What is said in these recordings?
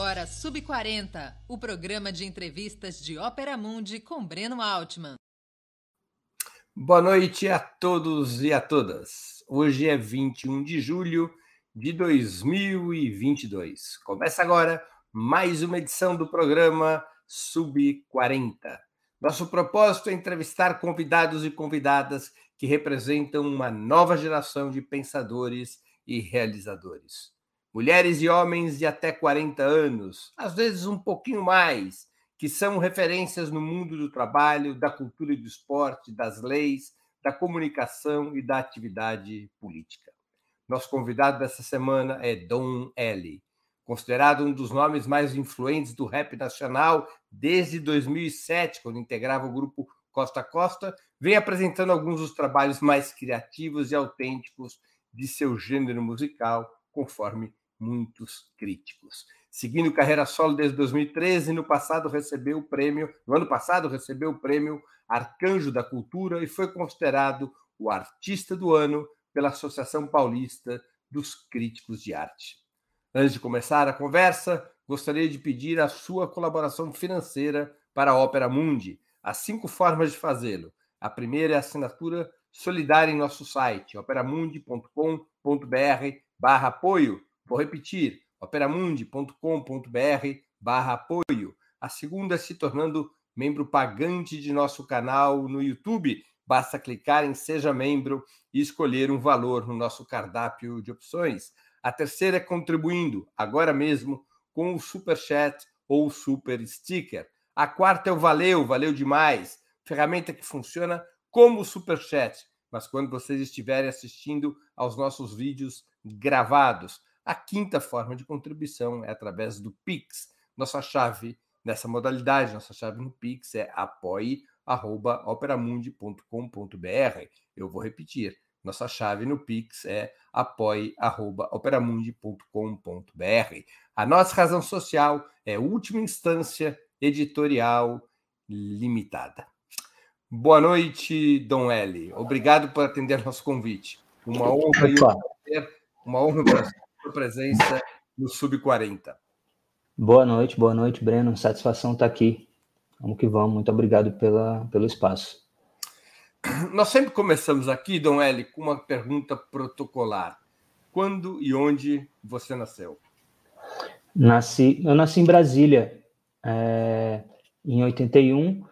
agora Sub 40, o programa de entrevistas de Ópera Mundi com Breno Altman. Boa noite a todos e a todas. Hoje é 21 de julho de 2022. Começa agora mais uma edição do programa Sub 40. Nosso propósito é entrevistar convidados e convidadas que representam uma nova geração de pensadores e realizadores mulheres e homens de até 40 anos, às vezes um pouquinho mais, que são referências no mundo do trabalho, da cultura e do esporte, das leis, da comunicação e da atividade política. Nosso convidado dessa semana é Don L., considerado um dos nomes mais influentes do rap nacional desde 2007, quando integrava o grupo Costa Costa, vem apresentando alguns dos trabalhos mais criativos e autênticos de seu gênero musical, conforme muitos críticos. Seguindo carreira solo desde 2013, no passado recebeu o prêmio, no ano passado recebeu o prêmio Arcanjo da Cultura e foi considerado o artista do ano pela Associação Paulista dos Críticos de Arte. Antes de começar a conversa, gostaria de pedir a sua colaboração financeira para a Ópera Mundi. Há cinco formas de fazê-lo. A primeira é a assinatura solidária em nosso site, operamundi.com.br barra apoio Vou repetir, operamundi.com.br barra apoio. A segunda se tornando membro pagante de nosso canal no YouTube. Basta clicar em Seja Membro e escolher um valor no nosso cardápio de opções. A terceira é contribuindo, agora mesmo, com o Super Chat ou o Super Sticker. A quarta é o Valeu, valeu demais. Ferramenta que funciona como o Super Chat, mas quando vocês estiverem assistindo aos nossos vídeos gravados. A quinta forma de contribuição é através do Pix. Nossa chave nessa modalidade, nossa chave no Pix é apoie.operamundi.com.br. Eu vou repetir. Nossa chave no Pix é apoie.operamundi.com.br. A nossa razão social é última instância editorial limitada. Boa noite, Dom L. Obrigado por atender nosso convite. Uma honra e um prazer, uma honra para sua presença no Sub-40. Boa noite, boa noite, Breno. Satisfação estar aqui. Vamos que vamos. Muito obrigado pela, pelo espaço. Nós sempre começamos aqui, Dom L, com uma pergunta protocolar. Quando e onde você nasceu? Nasci, eu nasci em Brasília, é, em 81,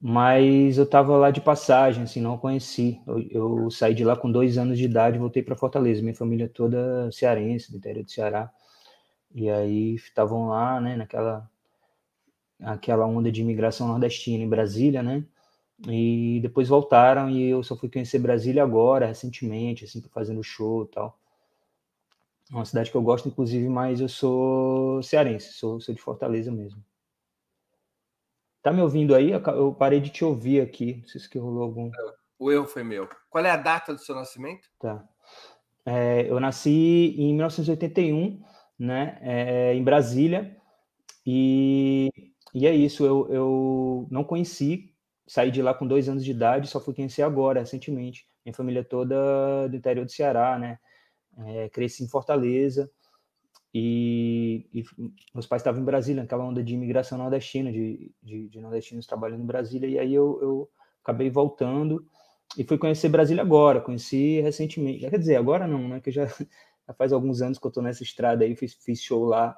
mas eu estava lá de passagem, assim, não conheci. Eu, eu, saí de lá com dois anos de idade voltei para Fortaleza. Minha família toda cearense, do interior do Ceará. E aí estavam lá, né, naquela aquela onda de imigração nordestina em Brasília, né? E depois voltaram e eu só fui conhecer Brasília agora, recentemente, assim, fazendo show e tal. É uma cidade que eu gosto, inclusive, mas eu sou cearense, sou, sou de Fortaleza mesmo. Tá me ouvindo aí? Eu parei de te ouvir aqui. Não sei se que rolou algum. O erro foi meu. Qual é a data do seu nascimento? Tá. É, eu nasci em 1981, né? É, em Brasília. E, e é isso. Eu, eu não conheci. Saí de lá com dois anos de idade. Só fui conhecer agora, recentemente. Minha família toda do interior do Ceará, né? É, cresci em Fortaleza. E, e, meus pais estavam em Brasília, naquela onda de imigração nordestina, de, de, de nordestinos trabalhando em Brasília, e aí eu, eu, acabei voltando e fui conhecer Brasília agora, conheci recentemente, quer dizer, agora não, né, que já, já faz alguns anos que eu estou nessa estrada aí, fiz, fiz show lá,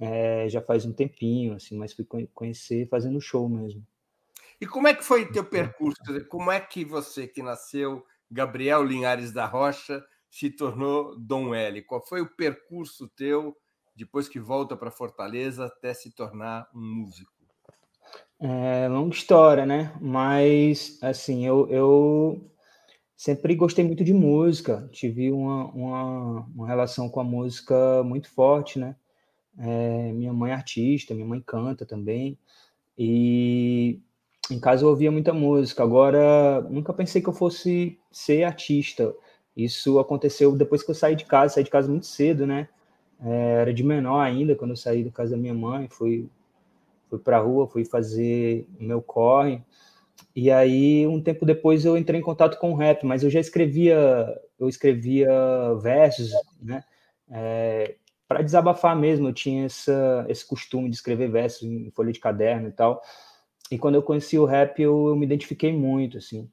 é, já faz um tempinho, assim, mas fui conhecer fazendo show mesmo. E como é que foi teu percurso? Como é que você, que nasceu Gabriel Linhares da Rocha, se tornou Dom L? Qual foi o percurso teu depois que volta para Fortaleza até se tornar um músico? É longa história, né? Mas, assim, eu, eu sempre gostei muito de música, tive uma, uma, uma relação com a música muito forte, né? É, minha mãe é artista, minha mãe canta também, e em casa eu ouvia muita música. Agora, nunca pensei que eu fosse ser artista. Isso aconteceu depois que eu saí de casa, saí de casa muito cedo, né? É, era de menor ainda, quando eu saí da casa da minha mãe, fui, fui para a rua, fui fazer o meu corre. E aí, um tempo depois, eu entrei em contato com o rap, mas eu já escrevia, eu escrevia versos, né? É, para desabafar mesmo. Eu tinha essa, esse costume de escrever versos em folha de caderno e tal. E quando eu conheci o rap, eu, eu me identifiquei muito, assim.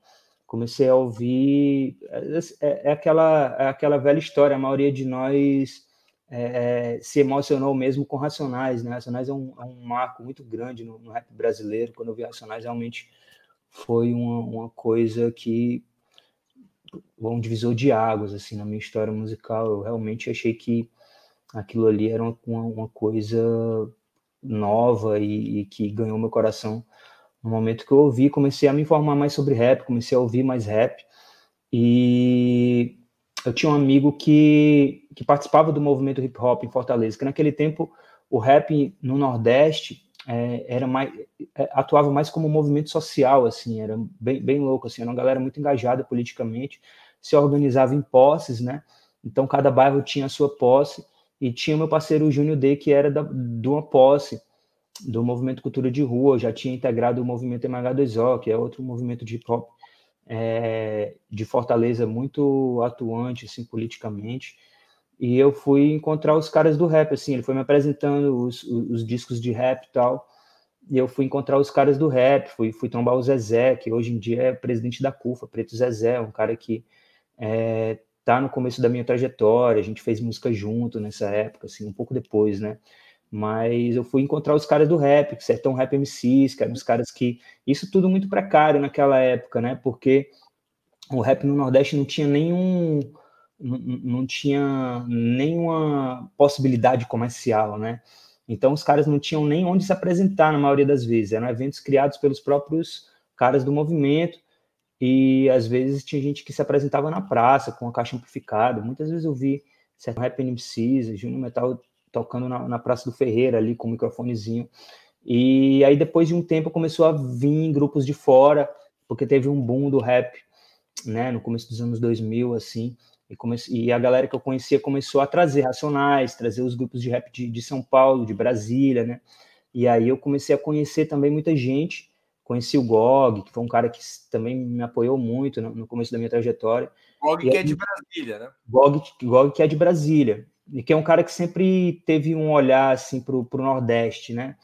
Comecei a ouvir. É, é, é aquela, é aquela velha história, a maioria de nós é, se emocionou mesmo com Racionais, né? Racionais é um, é um marco muito grande no, no, rap brasileiro. Quando eu vi Racionais, realmente foi uma, uma coisa que um divisor de águas assim na minha história musical. Eu realmente achei que aquilo ali era uma, uma coisa nova e, e, que ganhou meu coração no momento que eu ouvi. Comecei a me informar mais sobre rap, comecei a ouvir mais rap e eu tinha um amigo que, que participava do movimento hip hop em Fortaleza, que naquele tempo o rap no Nordeste é, era mais é, atuava mais como um movimento social assim era bem, bem louco assim era uma galera muito engajada politicamente se organizava em posses né então cada bairro tinha a sua posse e tinha meu parceiro Júnior D que era da, de uma posse do movimento cultura de rua já tinha integrado o movimento MH2O que é outro movimento de hip hop é, de Fortaleza muito atuante assim politicamente. E eu fui encontrar os caras do rap, assim, ele foi me apresentando os, os, os, discos de rap e tal, e eu fui encontrar os caras do rap, fui, fui trombar o Zezé, que hoje em dia é presidente da CUFA, Preto Zezé, um cara que é, tá no começo da minha trajetória, a gente fez música junto nessa época, assim, um pouco depois, né, mas eu fui encontrar os caras do rap, que Sertão Rap MCs, que eram os caras que... Isso tudo muito precário naquela época, né, porque o rap no Nordeste não tinha nenhum não, tinha nenhuma possibilidade comercial, né? Então os caras não tinham nem onde se apresentar na maioria das vezes. Eram eventos criados pelos próprios caras do movimento e às vezes tinha gente que se apresentava na praça com a caixa amplificada. Muitas vezes eu vi certo Rap MCs, Júnior Metal tocando na, na Praça do Ferreira ali com o microfonezinho. E aí depois de um tempo começou a vir grupos de fora, porque teve um boom do rap, né, no começo dos anos 2000 assim. E, comece... e a galera que eu conhecia começou a trazer Racionais, trazer os grupos de rap de, de São Paulo, de Brasília, né? E aí eu comecei a conhecer também muita gente. Conheci o Gog, que foi um cara que também me apoiou muito no, no começo da minha trajetória. Gog que é de Brasília, né? Gog, Gog que é de Brasília. Que é um cara que sempre teve um olhar assim para o Nordeste, né?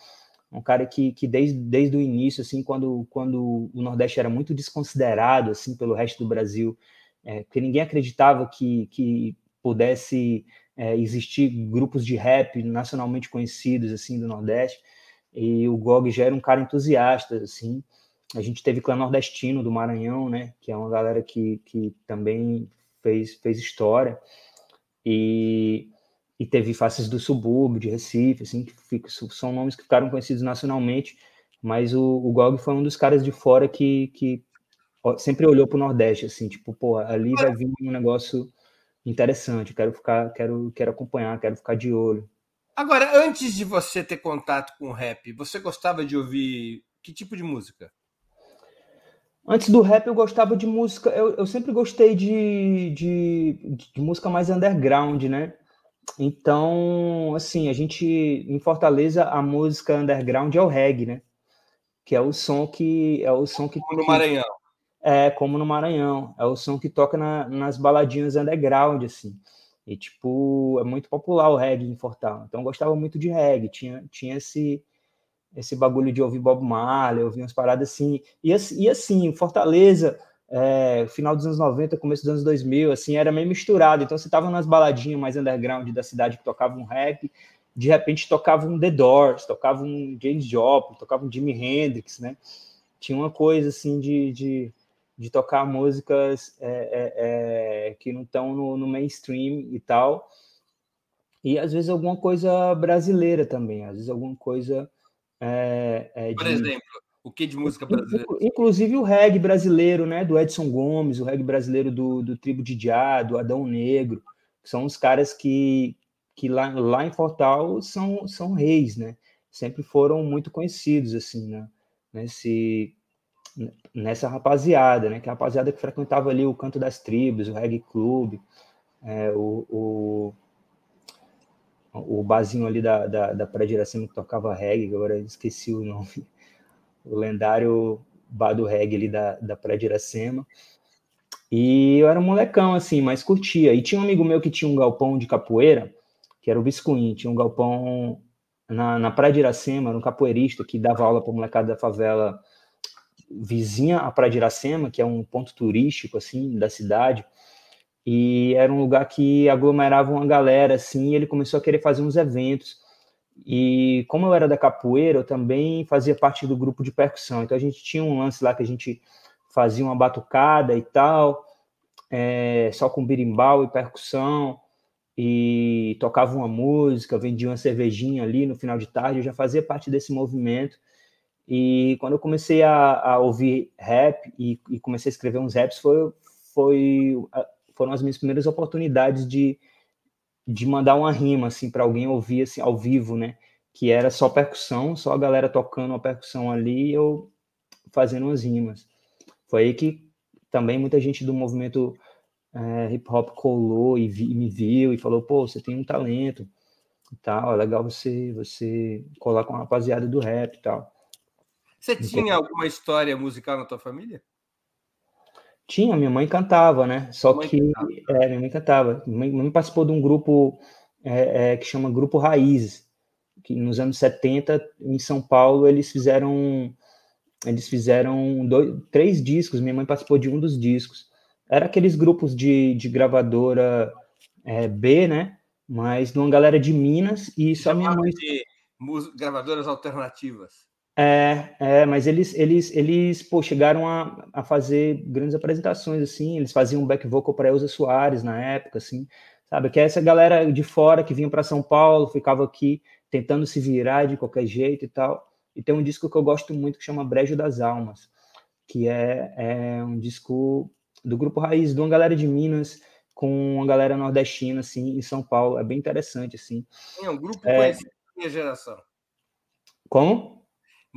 Um cara que, que desde, desde o início, assim, quando, quando o Nordeste era muito desconsiderado assim pelo resto do Brasil, é, porque ninguém acreditava que, que pudesse é, existir grupos de rap nacionalmente conhecidos assim do Nordeste. E o Gog já era um cara entusiasta, assim. A gente teve Clã Nordestino do Maranhão, né? Que é uma galera que, que também fez, fez história. E, e teve Faces do Subúrbio, de Recife, assim, que fica, são nomes que ficaram conhecidos nacionalmente, mas o, o Gog foi um dos caras de fora que, que sempre olhou para o Nordeste, assim, tipo, pô, ali vai vir um negócio interessante, quero ficar, quero, quero acompanhar, quero ficar de olho. Agora, antes de você ter contato com o rap, você gostava de ouvir que tipo de música? Antes do rap, eu gostava de música. Eu, eu sempre gostei de, de, de, música mais underground, né? Então, assim, a gente em Fortaleza a música underground é o reggae, né? Que é o som que é o som que no Maranhão. É, como no Maranhão. É o som que toca na, nas baladinhas underground, assim. E, tipo, é muito popular o reggae em Fortal. Então, eu gostava muito de reggae. Tinha, tinha esse, esse bagulho de ouvir Bob Marley, ouvir umas paradas assim. E, e assim, Fortaleza, é, final dos anos 90, começo dos anos 2000, assim, era meio misturado. Então, você tava nas baladinhas mais underground da cidade que tocavam um rap, de repente tocava um The Doors, tocava um James Joplin, tocava um Jimi Hendrix, né? Tinha uma coisa, assim, de... de de tocar músicas é, é, é, que não estão no, no, mainstream e tal. E às vezes alguma coisa brasileira também, às vezes alguma coisa. É, é, Por de... exemplo, o que de música brasileira? Inclusive o reggae brasileiro, né? Do Edson Gomes, o reggae brasileiro do, do Tribo de Diá, do Adão Negro, que são os caras que, que lá, lá em Fortal são, são reis, né? Sempre foram muito conhecidos, assim, né? Nesse, nessa rapaziada, né? Que é a rapaziada que frequentava ali o Canto das Tribos, o Reggae Club, é, o, o, o barzinho ali da, da, da Praia de Iracema que tocava reggae, agora esqueci o nome, o lendário bar do reggae ali da, da Praia de Iracema. E eu era um molecão, assim, mas curtia. E tinha um amigo meu que tinha um galpão de capoeira, que era o Biscuim, tinha um galpão na, na Praia de Iracema, no capoeirista, que dava aula para molecada da favela vizinha à Praia de Iracema, que é um ponto turístico, assim, da cidade, e era um lugar que aglomerava uma galera, assim, e ele começou a querer fazer uns eventos, e como eu era da capoeira, eu também fazia parte do grupo de percussão, então a gente tinha um lance lá que a gente fazia uma batucada e tal, é, só com birimbau e percussão, e tocava uma música, vendia uma cervejinha ali no final de tarde, eu já fazia parte desse movimento. E quando eu comecei a, a ouvir rap e, e, comecei a escrever uns raps, foi, foi, foram as minhas primeiras oportunidades de, de mandar uma rima assim para alguém ouvir assim ao vivo, né? Que era só percussão, só a galera tocando uma percussão ali e eu fazendo umas rimas. Foi aí que também muita gente do movimento é, hip hop colou e, vi, me viu e falou: pô, você tem um talento e tal, é legal você, você colar com a rapaziada do rap e tal. Você tinha alguma história musical na tua família? Tinha, minha mãe cantava, né? Só que cantava. É, minha mãe cantava. Minha mãe participou de um grupo é, é, que chama Grupo Raízes, que nos anos 70, em São Paulo, eles fizeram eles fizeram dois, três discos. Minha mãe participou de um dos discos era aqueles grupos de, de gravadora é, B, né? Mas de uma galera de Minas e só minha mãe. De gravadoras alternativas. É, é, mas eles, eles, eles pô, chegaram a, a fazer grandes apresentações, assim, eles faziam back vocal para Elza Soares na época, assim, sabe? Que é essa galera de fora que vinha para São Paulo, ficava aqui tentando se virar de qualquer jeito e tal. E tem um disco que eu gosto muito que chama Brejo das Almas, que é, é um disco do grupo Raiz, de uma galera de Minas com uma galera nordestina, assim, em São Paulo. É bem interessante, assim. É um grupo é... conhecido na minha geração. Como?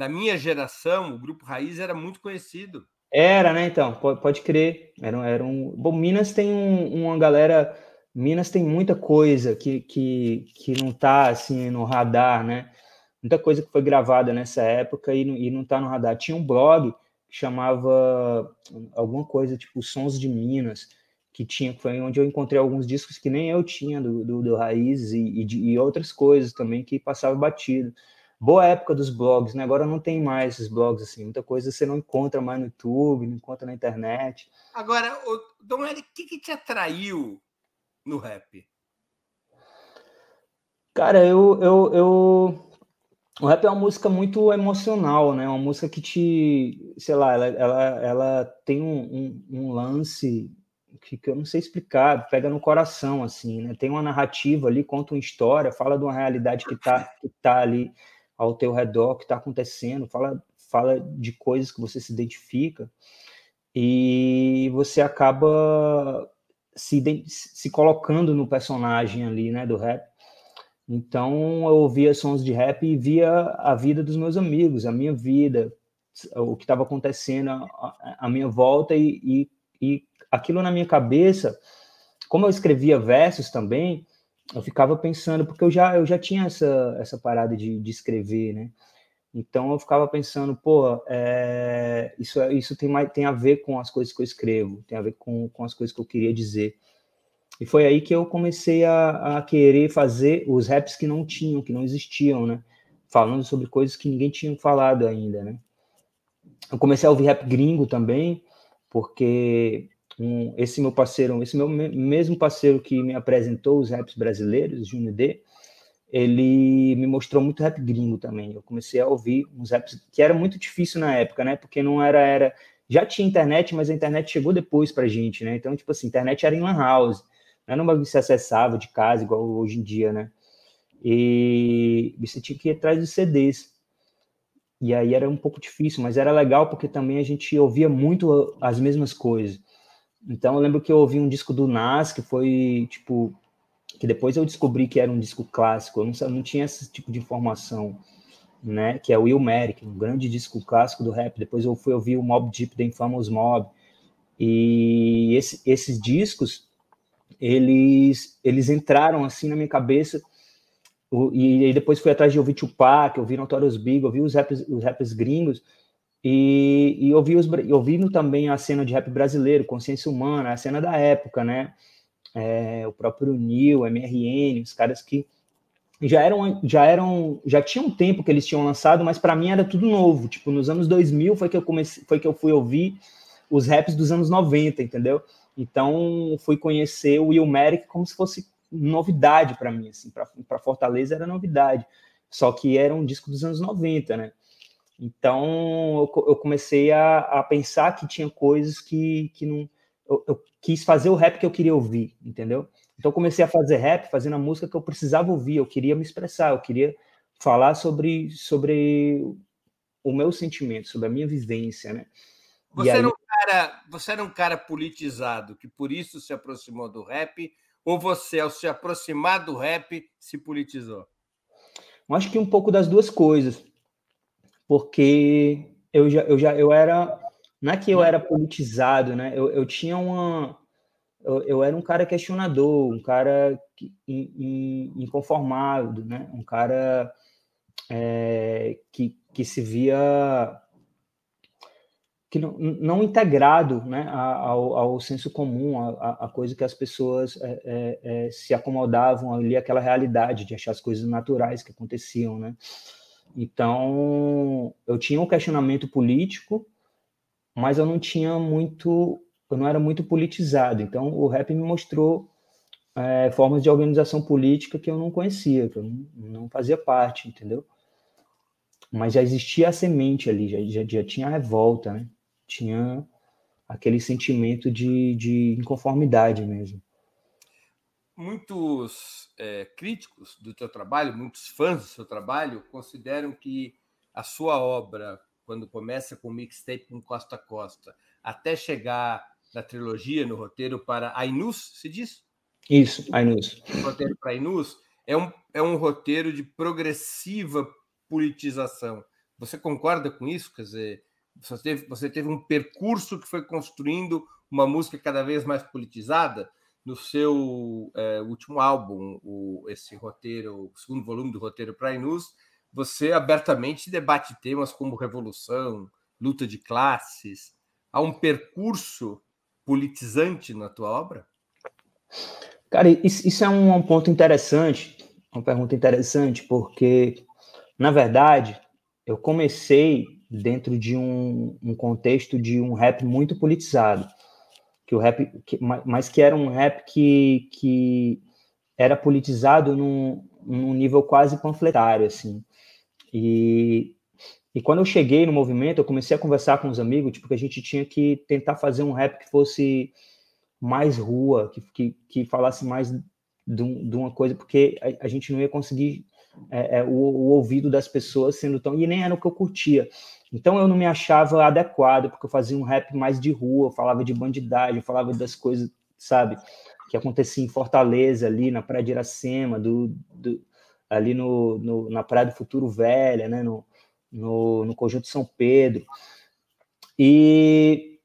Na minha geração, o grupo Raiz era muito conhecido. Era, né? Então, pode, crer. Era, era um... Bom, Minas tem um, uma galera... Minas tem muita coisa que, que, que não tá, assim, no radar, né? Muita coisa que foi gravada nessa época e não, e não tá no radar. Tinha um blog chamava alguma coisa tipo Sons de Minas, que tinha, foi onde eu encontrei alguns discos que nem eu tinha do, do, do Raiz e, e, de, e outras coisas também que passava batido. Boa época dos blogs, né? Agora não tem mais esses blogs assim, muita coisa você não encontra mais no YouTube, não encontra na internet. Agora, Dom Eric, o que, que te atraiu no rap? Cara, eu, eu, eu o rap é uma música muito emocional, né? Uma música que te, sei lá, ela, ela, ela tem um, um, um lance que, que, eu não sei explicar, pega no coração, assim, né? Tem uma narrativa ali, conta uma história, fala de uma realidade que tá, que tá ali ao teu redor, que tá acontecendo, fala, fala de coisas que você se identifica e você acaba se, se colocando no personagem ali, né, do rap. Então eu ouvia sons de rap e via a vida dos meus amigos, a minha vida, o que estava acontecendo à minha volta e, e, e, aquilo na minha cabeça, como eu escrevia versos também, eu ficava pensando, porque eu já, eu já tinha essa, essa parada de, de escrever, né? Então eu ficava pensando, pô, é, isso, isso tem, mais, tem a ver com as coisas que eu escrevo, tem a ver com, com as coisas que eu queria dizer. E foi aí que eu comecei a, a, querer fazer os raps que não tinham, que não existiam, né? Falando sobre coisas que ninguém tinha falado ainda, né? Eu comecei a ouvir rap gringo também, porque um, esse meu parceiro, esse meu mesmo parceiro que me apresentou os raps brasileiros, Júnior D, ele me mostrou muito rap gringo também. Eu comecei a ouvir uns raps que era muito difícil na época, né? Porque não era era já tinha internet, mas a internet chegou depois pra gente, né? Então, tipo assim, internet era em lan house. Não era um bagulho que se acessava de casa, igual hoje em dia, né? E você tinha que ir atrás de CDs. E aí era um pouco difícil, mas era legal porque também a gente ouvia muito as mesmas coisas. Então eu lembro que eu ouvi um disco do Nas, que foi, tipo, que depois eu descobri que era um disco clássico, eu não, não tinha esse tipo de informação, né? Que é o Will Merrick, um grande disco clássico do rap. Depois eu fui ouvir o Mob Deep, The Infamous Mob. E esse, esses discos eles, eles entraram assim na minha cabeça. E, e depois fui atrás de ouvir Tupac, ouvir Notorious Big, ouvir os rappers, os rappers gringos, e, e ouvi os, ouvindo também a cena de rap brasileiro, Consciência Humana, a cena da época, né? É, o próprio Neil, MRN, os caras que já eram, já eram, já tinha um tempo que eles tinham lançado, mas para mim era tudo novo. Tipo, nos anos 2000 foi que eu comecei, foi que eu fui ouvir os raps dos anos 90, entendeu? Então, fui conhecer o Will Merrick como se fosse novidade para mim, assim, para Fortaleza era novidade. Só que era um disco dos anos 90, né? Então, eu, eu comecei a, a, pensar que tinha coisas que, que não. Eu, eu, quis fazer o rap que eu queria ouvir, entendeu? Então, comecei a fazer rap, fazendo a música que eu precisava ouvir, eu queria me expressar, eu queria falar sobre, sobre o meu sentimento, sobre a minha vivência, né? Você, aí... era um cara, você era um cara politizado, que por isso se aproximou do rap, ou você, ao se aproximar do rap, se politizou? Eu acho que um pouco das duas coisas porque eu já, eu já eu era não é que eu era politizado, né? Eu, eu tinha uma eu, eu era um cara questionador, um cara inconformado, né? Um cara é, que, que se via que não, não integrado né, ao, ao senso comum, a, a coisa que as pessoas é, é, se acomodavam ali, aquela realidade de achar as coisas naturais que aconteciam, né? Então, eu tinha um questionamento político, mas eu não tinha muito, eu não era muito politizado. Então, o rap me mostrou é, formas de organização política que eu não conhecia, que eu não, não, fazia parte, entendeu? Mas já existia a semente ali, já, já, já tinha a revolta, né? Tinha aquele sentimento de, de inconformidade mesmo muitos é, críticos do teu trabalho, muitos fãs do seu trabalho, consideram que a sua obra, quando começa com mixtape com Costa a Costa, até chegar na trilogia, no roteiro para Ainus, se diz? Isso, Ainus. O roteiro para Ainus é um, é um roteiro de progressiva politização. Você concorda com isso? Quer dizer, você teve, você teve um percurso que foi construindo uma música cada vez mais politizada? No seu é, último álbum, o, esse roteiro, o segundo volume do roteiro para Inus, você abertamente debate temas como revolução, luta de classes. Há um percurso politizante na tua obra? Cara, isso, é um, ponto interessante, uma pergunta interessante, porque, na verdade, eu comecei dentro de um, um contexto de um rap muito politizado que o rap, que, mas que era um rap que, que era politizado num, num nível quase panfletário, assim. E, e quando eu cheguei no movimento, eu comecei a conversar com os amigos, tipo, que a gente tinha que tentar fazer um rap que fosse mais rua, que, que, que falasse mais de, de uma coisa, porque a, a, gente não ia conseguir é, é, o, o, ouvido das pessoas sendo tão. E nem era o que eu curtia. Então eu não me achava adequado, porque eu fazia um rap mais de rua, eu falava de bandidagem, eu falava das coisas, sabe, que acontecia em Fortaleza, ali na Praia de Iracema, do, do ali no, no, na Praia do Futuro Velha, né, no, no, no Conjunto São Pedro. E,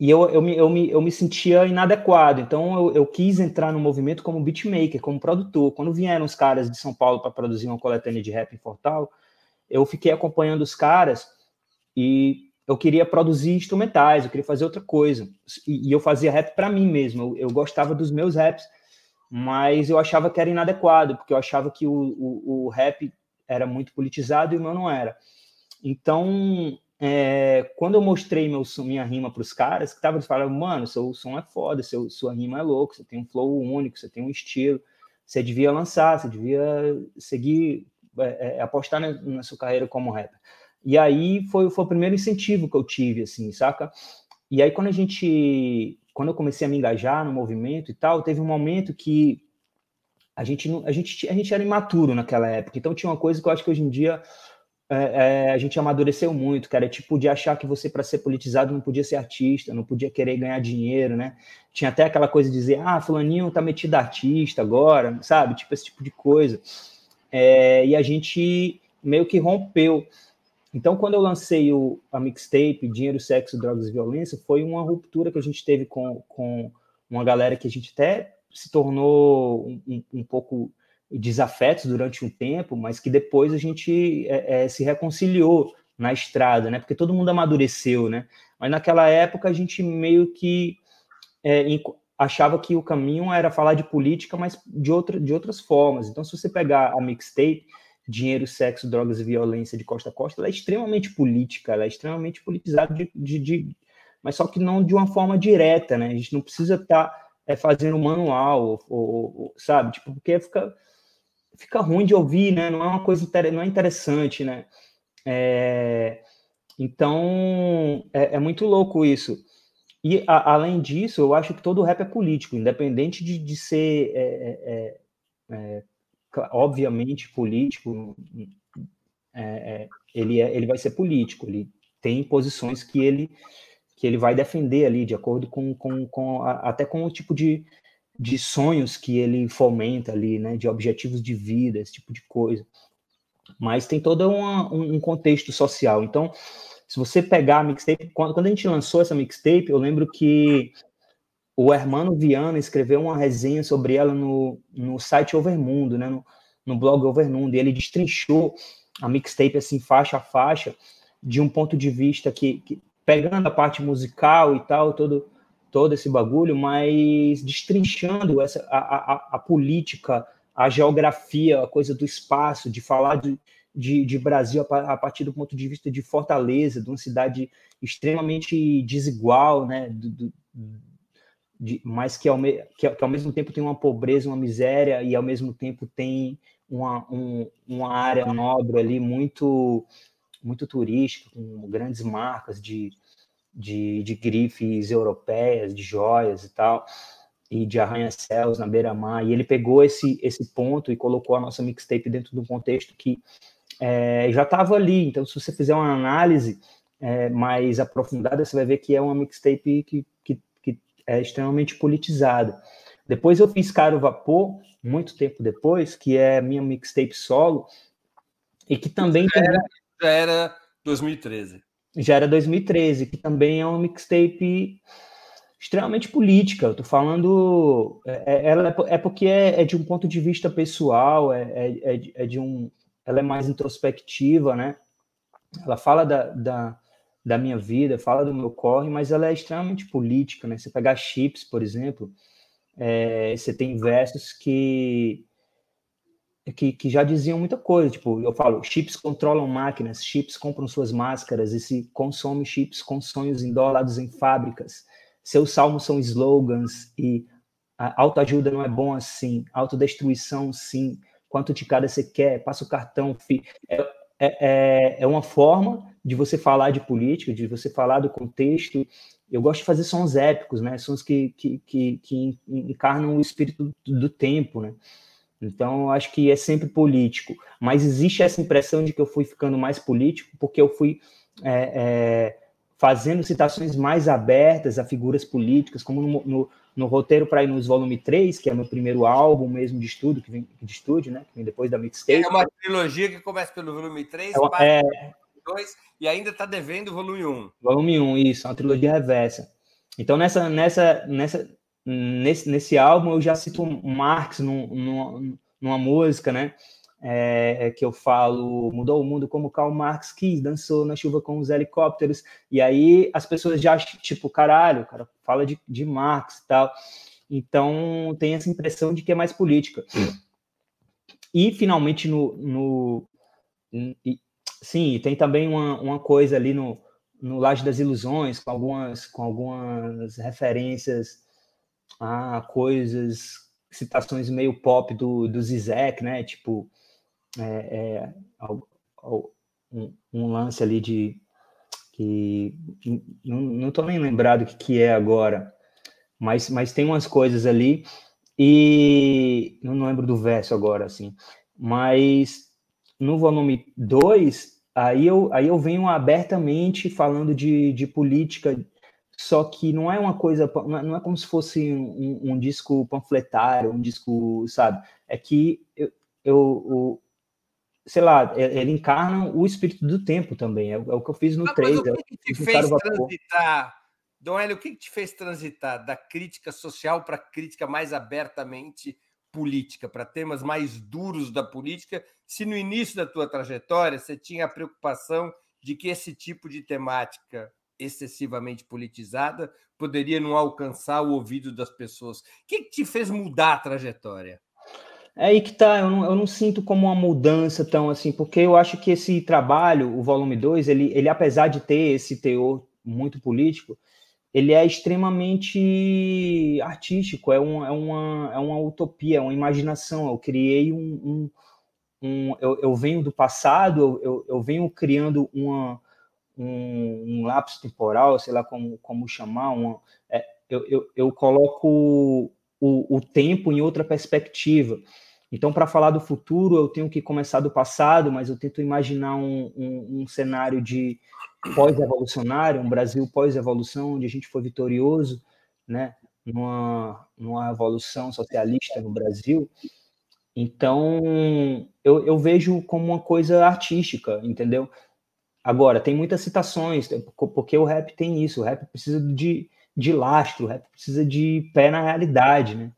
e eu, eu, me, eu, me, eu me sentia inadequado, então eu, eu quis entrar no movimento como beatmaker, como produtor. Quando vieram os caras de São Paulo para produzir uma coletânea de rap em Fortal, eu fiquei acompanhando os caras e eu queria produzir instrumentais, eu queria fazer outra coisa. E, e eu fazia rap para mim mesmo. Eu, eu, gostava dos meus raps, mas eu achava que era inadequado, porque eu achava que o, o, o rap era muito politizado e o meu não era. Então, é, quando eu mostrei meu, minha rima para os caras, que estavam falando, mano, seu som é foda, seu, sua rima é louco, você tem um flow único, você tem um estilo, você devia lançar, você devia seguir, é, é, apostar na, na, sua carreira como rapper. E aí foi, foi o primeiro incentivo que eu tive, assim, saca? E aí quando a gente, quando eu comecei a me engajar no movimento e tal, teve um momento que a gente, a gente, a gente era imaturo naquela época. Então tinha uma coisa que eu acho que hoje em dia é, é, a gente amadureceu muito, cara. Tipo, de achar que você, para ser politizado, não podia ser artista, não podia querer ganhar dinheiro, né? Tinha até aquela coisa de dizer, ah, Fulaninho tá metido artista agora, sabe? Tipo, esse tipo de coisa. É, e a gente meio que rompeu. Então, quando eu lancei o, a mixtape Dinheiro, Sexo, Drogas e Violência, foi uma ruptura que a gente teve com, com uma galera que a gente até se tornou um, um, pouco desafetos durante um tempo, mas que depois a gente é, é, se reconciliou na estrada, né? Porque todo mundo amadureceu, né? Mas naquela época a gente meio que é, achava que o caminho era falar de política, mas de, outra, de outras formas. Então, se você pegar a mixtape, Dinheiro, Sexo, Drogas e Violência de Costa a Costa, ela é extremamente política, ela é extremamente politizada, de, de, de mas só que não de uma forma direta, né? A gente não precisa estar tá, é, fazendo manual, ou, ou, sabe? Tipo, porque fica, fica ruim de ouvir, né? Não é uma coisa não é interessante, né? É, então, é, é, muito louco isso. E, a, além disso, eu acho que todo rap é político, independente de, de ser, é, é, é, é obviamente, político, ele, ele vai ser político, ele tem posições que ele que ele vai defender ali, de acordo com, com, com a, até com o tipo de, de sonhos que ele fomenta ali, né, de objetivos de vida, esse tipo de coisa. Mas tem todo uma, um, contexto social. Então, se você pegar a mixtape, quando, quando a gente lançou essa mixtape, eu lembro que o Hermano Viana escreveu uma resenha sobre ela no, no site Overmundo, né, no, no blog Overmundo, e ele destrinchou a mixtape assim, faixa a faixa, de um ponto de vista que, que pegando a parte musical e tal, todo, todo esse bagulho, mas destrinchando essa, a, a, a política, a geografia, a coisa do espaço, de falar de, de, de, Brasil a partir do ponto de vista de Fortaleza, de uma cidade extremamente desigual, né? Do, do, de, mas que ao, me, que, que, ao mesmo tempo tem uma pobreza, uma miséria, e ao mesmo tempo tem uma, um, uma área nobre ali muito muito turístico, com grandes marcas de, de, de grifes europeias, de joias e tal, e de arranha-céus na beira-mar. E ele pegou esse, esse ponto e colocou a nossa mixtape dentro de um contexto que é, já estava ali. Então, se você fizer uma análise é, mais aprofundada, você vai ver que é uma mixtape que, que é extremamente politizada. Depois eu fiz Caro Vapor, muito tempo depois, que é minha mixtape solo, e que também tem já era 2013. Já era 2013, que também é uma mixtape extremamente política. Eu tô falando. É, é ela é, é porque é, é, de um ponto de vista pessoal, é, é, é, é, de um. Ela é mais introspectiva, né? Ela fala da, da, da minha vida, fala do meu corre, mas ela é extremamente política, né? Você pegar chips, por exemplo, é, você tem versos que que, que já diziam muita coisa. Tipo, eu falo, chips controlam máquinas, chips compram suas máscaras e se consome chips com sonhos indólados em fábricas. Seus salmos são slogans e autoajuda não é bom assim, autodestruição sim. Quanto de cada você quer? Passa o cartão. Fi. É, é, é, é uma forma de você falar de política, de você falar do contexto. Eu gosto de fazer sons épicos, né? Sons que, que, que, que encarnam o espírito do tempo, né? Então, acho que é sempre político. Mas existe essa impressão de que eu fui ficando mais político porque eu fui é, é, fazendo citações mais abertas a figuras políticas, como no, no, no roteiro para ir nos volume 3, que é meu primeiro álbum mesmo de estudo, que vem de estúdio, né? Que vem depois da mixtape. É uma trilogia que começa pelo volume 3, é, uma, é... 2 e ainda está devendo o volume 1. Volume 1, isso, é uma trilogia reversa. Então, nessa, nessa, nessa, nesse, nesse álbum eu já cito Marx num, num, numa música, né? É, que eu falo, mudou o mundo como Karl Marx quis, dançou na chuva com os helicópteros, e aí as pessoas já, tipo, caralho, o cara fala de, de Marx e tal. Então tem essa impressão de que é mais política. E finalmente no. no e, sim, tem também uma, uma coisa ali no, no Laje das Ilusões, com algumas, com algumas referências a coisas, citações meio pop do, do Zizek, né? Tipo, é, é, um, um, lance ali de que não, tô nem lembrado o que, que é agora, mas, mas tem umas coisas ali e não lembro do verso agora, assim, mas no volume 2, aí eu, aí eu venho abertamente falando de, de política só que não é uma coisa, não é como se fosse um, um disco panfletário, um disco, sabe? É que eu, eu, sei lá, ele encarna o espírito do tempo também. É, é o que eu fiz no 3. o que, que te fez transitar, Dom Hélio, o que, que te fez transitar da crítica social para a crítica mais abertamente política, para temas mais duros da política, se no início da tua trajetória você tinha a preocupação de que esse tipo de temática excessivamente politizada, poderia não alcançar o ouvido das pessoas. O que, que te fez mudar a trajetória? É aí que tá, eu não, eu não, sinto como uma mudança tão assim, porque eu acho que esse trabalho, o volume 2, ele, ele apesar de ter esse teor muito político, ele é extremamente artístico, é, um, é, uma, é uma utopia, é uma imaginação. Eu criei um. um, um eu, eu, venho do passado, eu, eu venho criando uma, um, um lapso temporal, sei lá como, como chamar, uma, é, eu, eu, eu coloco o, o tempo em outra perspectiva. Então, para falar do futuro, eu tenho que começar do passado, mas eu tento imaginar um, um, um cenário de pós-evolucionário, um Brasil pós-evolução, onde a gente foi vitorioso, né, numa, numa evolução socialista no Brasil. Então, eu, eu vejo como uma coisa artística, entendeu? Agora, tem muitas citações, porque o rap tem isso, o rap precisa de, de lastro, o rap precisa de pé na realidade, né?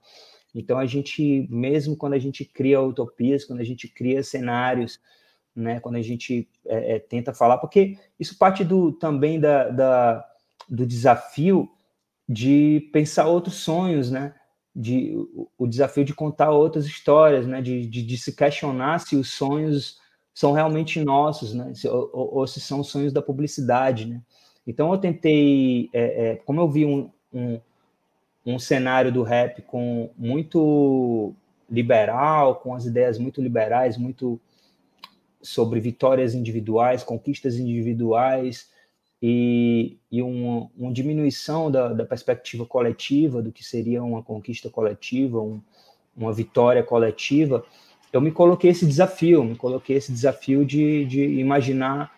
Então, a gente, mesmo quando a gente cria utopias, quando a gente cria cenários, né, quando a gente é, é, tenta falar, porque isso parte do, também da, da, do desafio de pensar outros sonhos, né? De, o, o desafio de contar outras histórias, né? De, de, de se questionar se os sonhos são realmente nossos, né? Se, ou, ou, se são sonhos da publicidade, né? Então eu tentei, é, é, como eu vi um, um, um, cenário do rap com muito liberal, com as ideias muito liberais, muito sobre vitórias individuais, conquistas individuais e, e uma, uma diminuição da, da, perspectiva coletiva, do que seria uma conquista coletiva, um, uma vitória coletiva, eu me coloquei esse desafio, me coloquei esse desafio de, de imaginar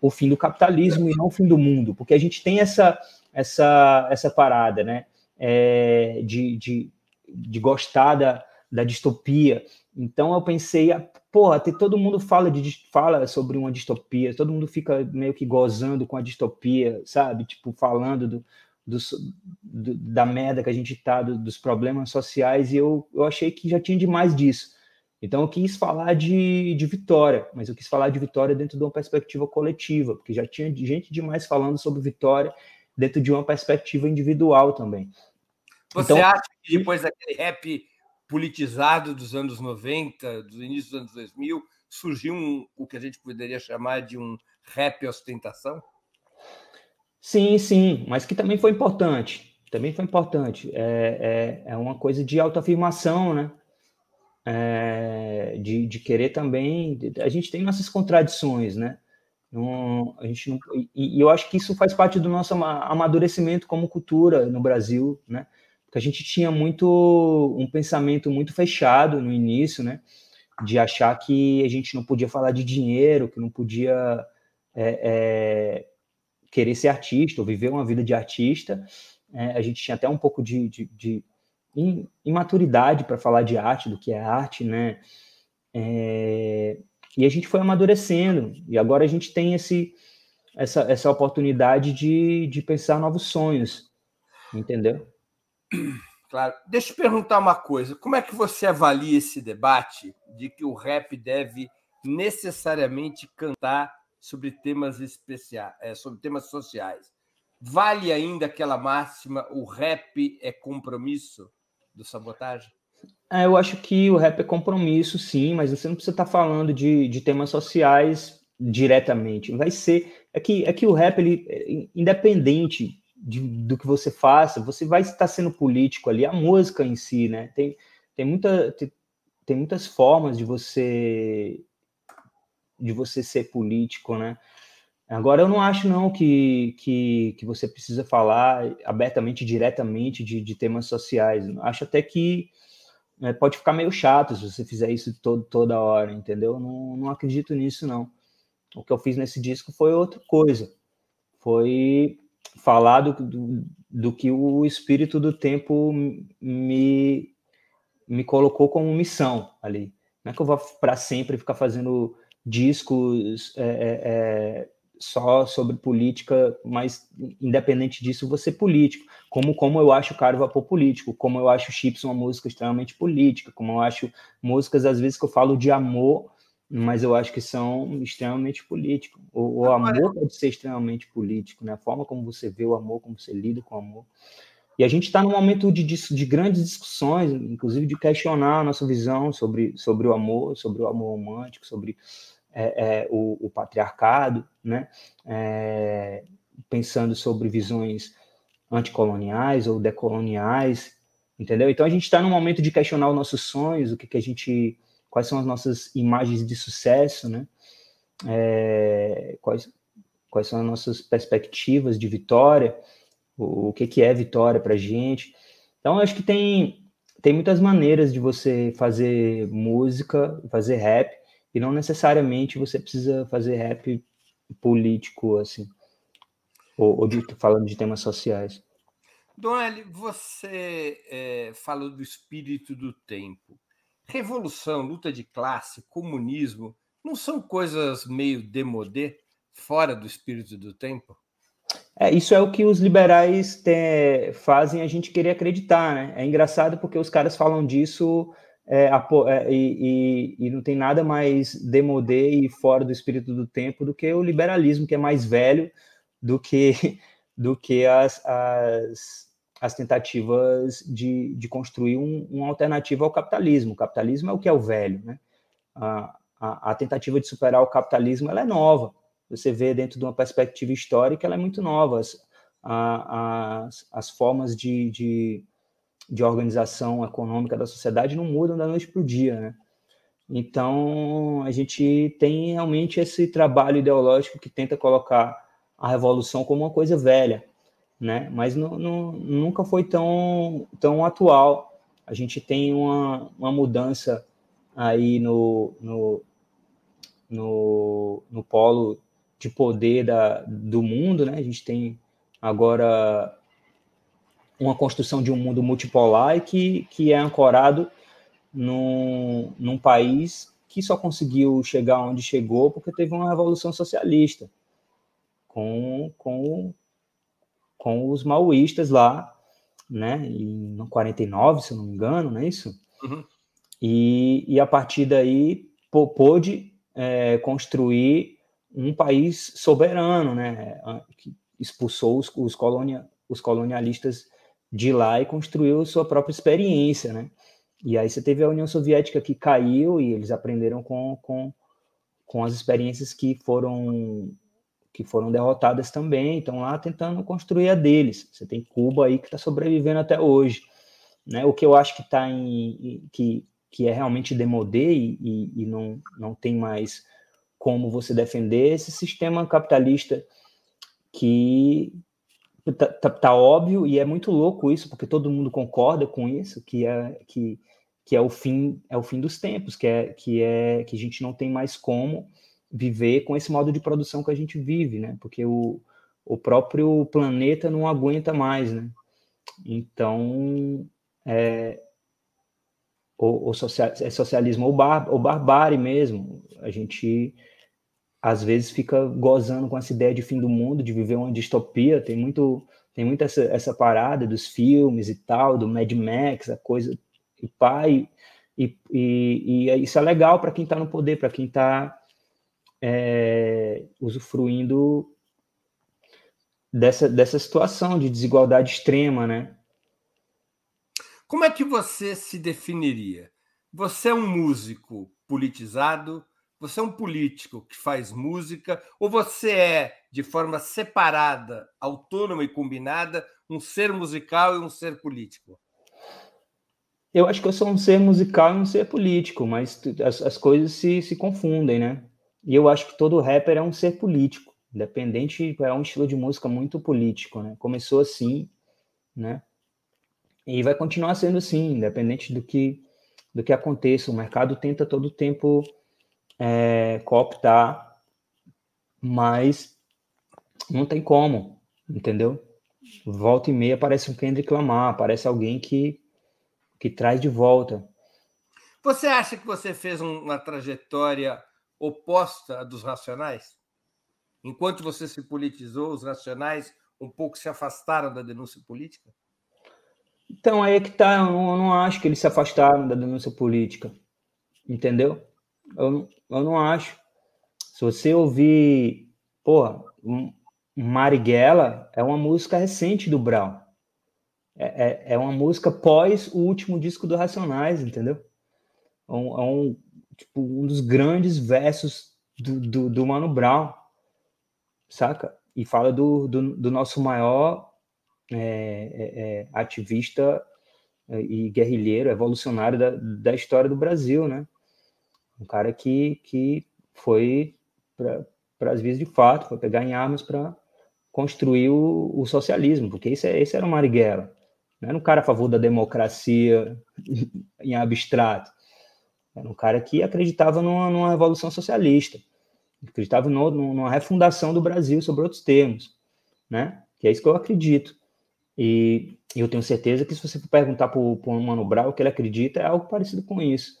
o fim do capitalismo e não o fim do mundo, porque a gente tem essa essa essa parada, né, é, de, de, de gostar da, da distopia. Então eu pensei, ah, porra, todo mundo fala de fala sobre uma distopia, todo mundo fica meio que gozando com a distopia, sabe? Tipo falando do, do, do da merda que a gente tá, do, dos problemas sociais e eu, eu achei que já tinha demais disso. Então eu quis falar de, de Vitória, mas eu quis falar de Vitória dentro de uma perspectiva coletiva, porque já tinha gente demais falando sobre Vitória dentro de uma perspectiva individual também. Você então, acha que depois daquele rap politizado dos anos 90, do início dos anos 2000, surgiu um, o que a gente poderia chamar de um rap ostentação? Sim, sim, mas que também foi importante. Também foi importante. É, é, é uma coisa de autoafirmação, né? é, de, de, querer também. A gente tem nossas contradições, né? Não, a gente não, e, e, eu acho que isso faz parte do nosso amadurecimento como cultura no Brasil, né? Porque a gente tinha muito um pensamento muito fechado no início, né? De achar que a gente não podia falar de dinheiro, que não podia é, é, querer ser artista ou viver uma vida de artista. É, a gente tinha até um pouco de, de, de imaturidade para falar de arte, do que é arte, né? É, e a gente foi amadurecendo, e agora a gente tem esse, essa, essa oportunidade de, de pensar novos sonhos, entendeu? Claro. Deixa eu perguntar uma coisa: como é que você avalia esse debate de que o rap deve necessariamente cantar sobre temas especiais, é, sobre temas sociais? Vale ainda aquela máxima: o rap é compromisso? do sabotagem? É, eu acho que o rap é compromisso, sim, mas você não precisa estar tá falando de, de temas sociais diretamente. Vai ser. É que, é que o rap, ele, é independente de, do que você faça, você vai estar sendo político ali. A música em si, né? Tem, tem, muita, tem, tem muitas formas de você de você ser político, né? Agora, eu não acho, não, que, que, que você precisa falar abertamente, diretamente de, de temas sociais. Acho até que né, pode ficar meio chato se você fizer isso todo, toda hora, entendeu? Não, não acredito nisso, não. O que eu fiz nesse disco foi outra coisa. Foi falar do, do, do que o espírito do tempo me, me colocou como missão ali. Não é que eu vou para sempre ficar fazendo discos é, é, é só sobre política, mas independente disso, você político. Como, como eu acho Caro Vapor político, como eu acho Chips uma música extremamente política, como eu acho músicas, às vezes, que eu falo de amor mas eu acho que são extremamente políticos. O, o amor pode ser extremamente político, né? A forma como você vê o amor, como você lida com o amor. E a gente está num momento de, de, grandes discussões, inclusive de questionar a nossa visão sobre, sobre o amor, sobre o amor romântico, sobre é, é, o, o, patriarcado, né? É, pensando sobre visões anticoloniais ou decoloniais, entendeu? Então a gente está num momento de questionar os nossos sonhos, o que, que a gente, quais são as nossas imagens de sucesso, né? É, quais, quais são as nossas perspectivas de vitória, o, o que, que é vitória para a gente. Então acho que tem tem muitas maneiras de você fazer música, fazer rap, e não necessariamente você precisa fazer rap político assim ou, ou de, falando de temas sociais. Donelli, você é, falou do espírito do tempo. Revolução, luta de classe, comunismo, não são coisas meio demodé, fora do espírito do tempo? É, isso é o que os liberais te, fazem a gente querer acreditar, né? É engraçado porque os caras falam disso é, é, e, e, não tem nada mais demodé e fora do espírito do tempo do que o liberalismo, que é mais velho, do que, do que as, as, as tentativas de, de construir um, uma alternativa ao capitalismo. O capitalismo é o que é o velho, né? A, a, a tentativa de superar o capitalismo ela é nova. Você vê dentro de uma perspectiva histórica, ela é muito nova. As, as, as formas de, de, de organização econômica da sociedade não mudam da noite para o dia, né? Então, a gente tem realmente esse trabalho ideológico que tenta colocar a revolução como uma coisa velha, né? Mas não, não, nunca foi tão, tão atual. A gente tem uma, uma mudança aí no, no, no, no polo de poder da, do mundo, né? A gente tem agora uma construção de um mundo multipolar e que, que é ancorado num, num país que só conseguiu chegar onde chegou porque teve uma revolução socialista com, com, com os maoístas lá, né, em 49, se eu não me engano, não é isso? Uhum. E, e a partir daí pôde é, construir um país soberano, né, que expulsou os, os, colonia, os colonialistas de lá e construiu sua própria experiência, né? E aí você teve a União Soviética que caiu e eles aprenderam com, com, com as experiências que foram que foram derrotadas também, estão lá tentando construir a deles. Você tem Cuba aí que está sobrevivendo até hoje. Né? O que eu acho que está em. que, que é realmente demodê e, e, e, não, não tem mais como você defender esse sistema capitalista que tá, tá, tá, óbvio e é muito louco isso, porque todo mundo concorda com isso, que é que, que é o fim é o fim dos tempos, que é que é que a gente não tem mais como viver com esse modo de produção que a gente vive, né? Porque o, o próprio planeta não aguenta mais, né? Então, é, o, o social, é socialismo ou, bar, ou barbárie mesmo. A gente, às vezes, fica gozando com essa ideia de fim do mundo, de viver uma distopia. Tem muito, tem muito essa, essa parada dos filmes e tal, do Mad Max, a coisa e pai. E, e, e isso é legal para quem está no poder, para quem está é, usufruindo dessa, dessa situação de desigualdade extrema, né? Como é que você se definiria? Você é um músico politizado? Você é um político que faz música? Ou você é, de forma separada, autônoma e combinada, um ser musical e um ser político? Eu acho que eu sou um ser musical e um ser político, mas as, as coisas se, se confundem, né? E eu acho que todo rapper é um ser político, independente, é um estilo de música muito político, né? Começou assim, né? E vai continuar sendo assim, independente do que do que aconteça. O mercado tenta todo tempo é, cooptar, mas não tem como, entendeu? Volta e meia aparece um Kendrick Lamar, aparece alguém que, que traz de volta. Você acha que você fez uma trajetória oposta à dos racionais? Enquanto você se politizou, os racionais um pouco se afastaram da denúncia política? Então, aí é que tá. Eu não, eu não acho que eles se afastaram da denúncia política. Entendeu? Eu, eu não acho. Se você ouvir, porra, Marighella é uma música recente do Brown. É, é, é, uma música pós o último disco do Racionais, entendeu? É um, é um, tipo, um dos grandes versos do, do, do, Mano Brown, saca? E fala do, do, do nosso maior é, é, é ativista e guerrilheiro, evolucionário da, da história do Brasil, né? Um cara que, que foi para as vias de fato, foi pegar em armas para construir o, o, socialismo, porque esse, esse era o Marighella. Não era um cara a favor da democracia em abstrato. Era um cara que acreditava numa, numa revolução socialista, acreditava no, numa refundação do Brasil sobre outros termos, né? Que é isso que eu acredito. E eu tenho certeza que se você perguntar para o Mano Brown o que ele acredita, é algo parecido com isso.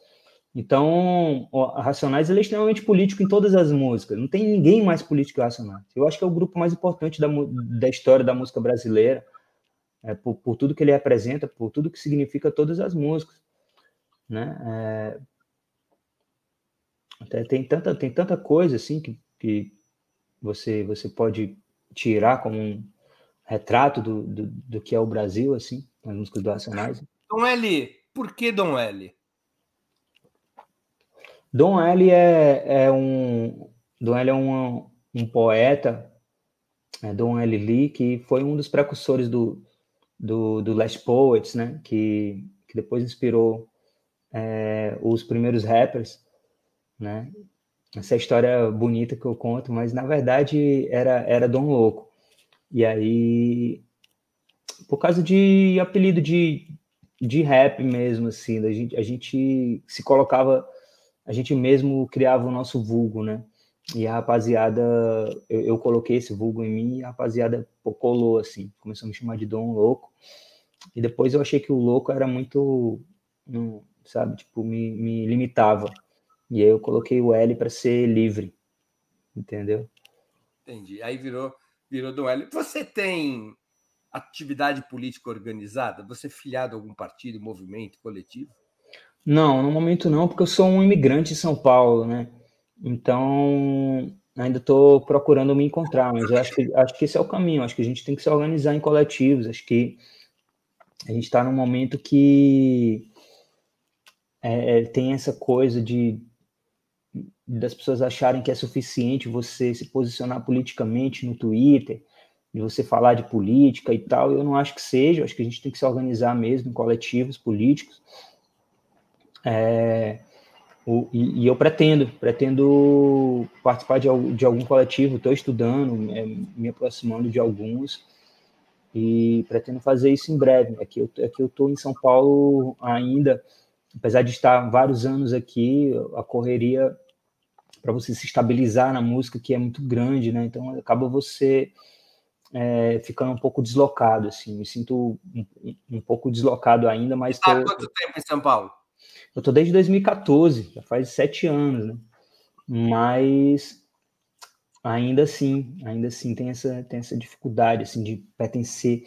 Então, Racionais é extremamente político em todas as músicas. Não tem ninguém mais político que o Racionais. Eu acho que é o grupo mais importante da, da história da música brasileira é, por, por, tudo que ele representa, por tudo que significa todas as músicas, né? É, até tem tanta tem tanta coisa assim que, que você você pode tirar como um retrato do, do, do que é o Brasil assim nas músicas do Racionais. Dom L, por que Dom L? Dom L é, é um Dom L é um, um poeta, é Dom L. Lee, que foi um dos precursores do, do, do Last Poets, né? Que, que depois inspirou é, os primeiros rappers, né? Essa é história bonita que eu conto, mas na verdade era, era Dom Louco. E aí, por causa de apelido de, de rap mesmo, assim, a gente, a gente se colocava, a gente mesmo criava o nosso vulgo, né? E a rapaziada, eu, eu, coloquei esse vulgo em mim e a rapaziada pô, colou, assim, começou a me chamar de Dom Louco. E depois eu achei que o louco era muito, sabe, tipo, me, me limitava. E aí eu coloquei o L para ser livre, entendeu? Entendi. Aí virou, virou Dom L. Você tem atividade política organizada? Você é filiado a algum partido, movimento, coletivo? Não, no momento não, porque eu sou um imigrante em São Paulo, né? Então, ainda estou procurando me encontrar, mas eu acho que, acho que esse é o caminho. Acho que a gente tem que se organizar em coletivos. Acho que a gente está num momento que é, é, tem essa coisa de das pessoas acharem que é suficiente você se posicionar politicamente no Twitter, de você falar de política e tal. Eu não acho que seja. Acho que a gente tem que se organizar mesmo em coletivos políticos. É, o, e, e, eu pretendo, pretendo participar de, de algum coletivo, estou estudando, é, me aproximando de alguns, e pretendo fazer isso em breve. Aqui eu aqui eu estou em São Paulo ainda, apesar de estar vários anos aqui, a correria para você se estabilizar na música que é muito grande, né? Então acaba você é, ficando um pouco deslocado, assim. Me sinto um, um pouco deslocado ainda, mas tô... há quanto tempo em São Paulo? Eu tô desde 2014, já faz sete anos, né? Mas ainda assim, ainda assim tem essa, tem essa dificuldade, assim, de pertencer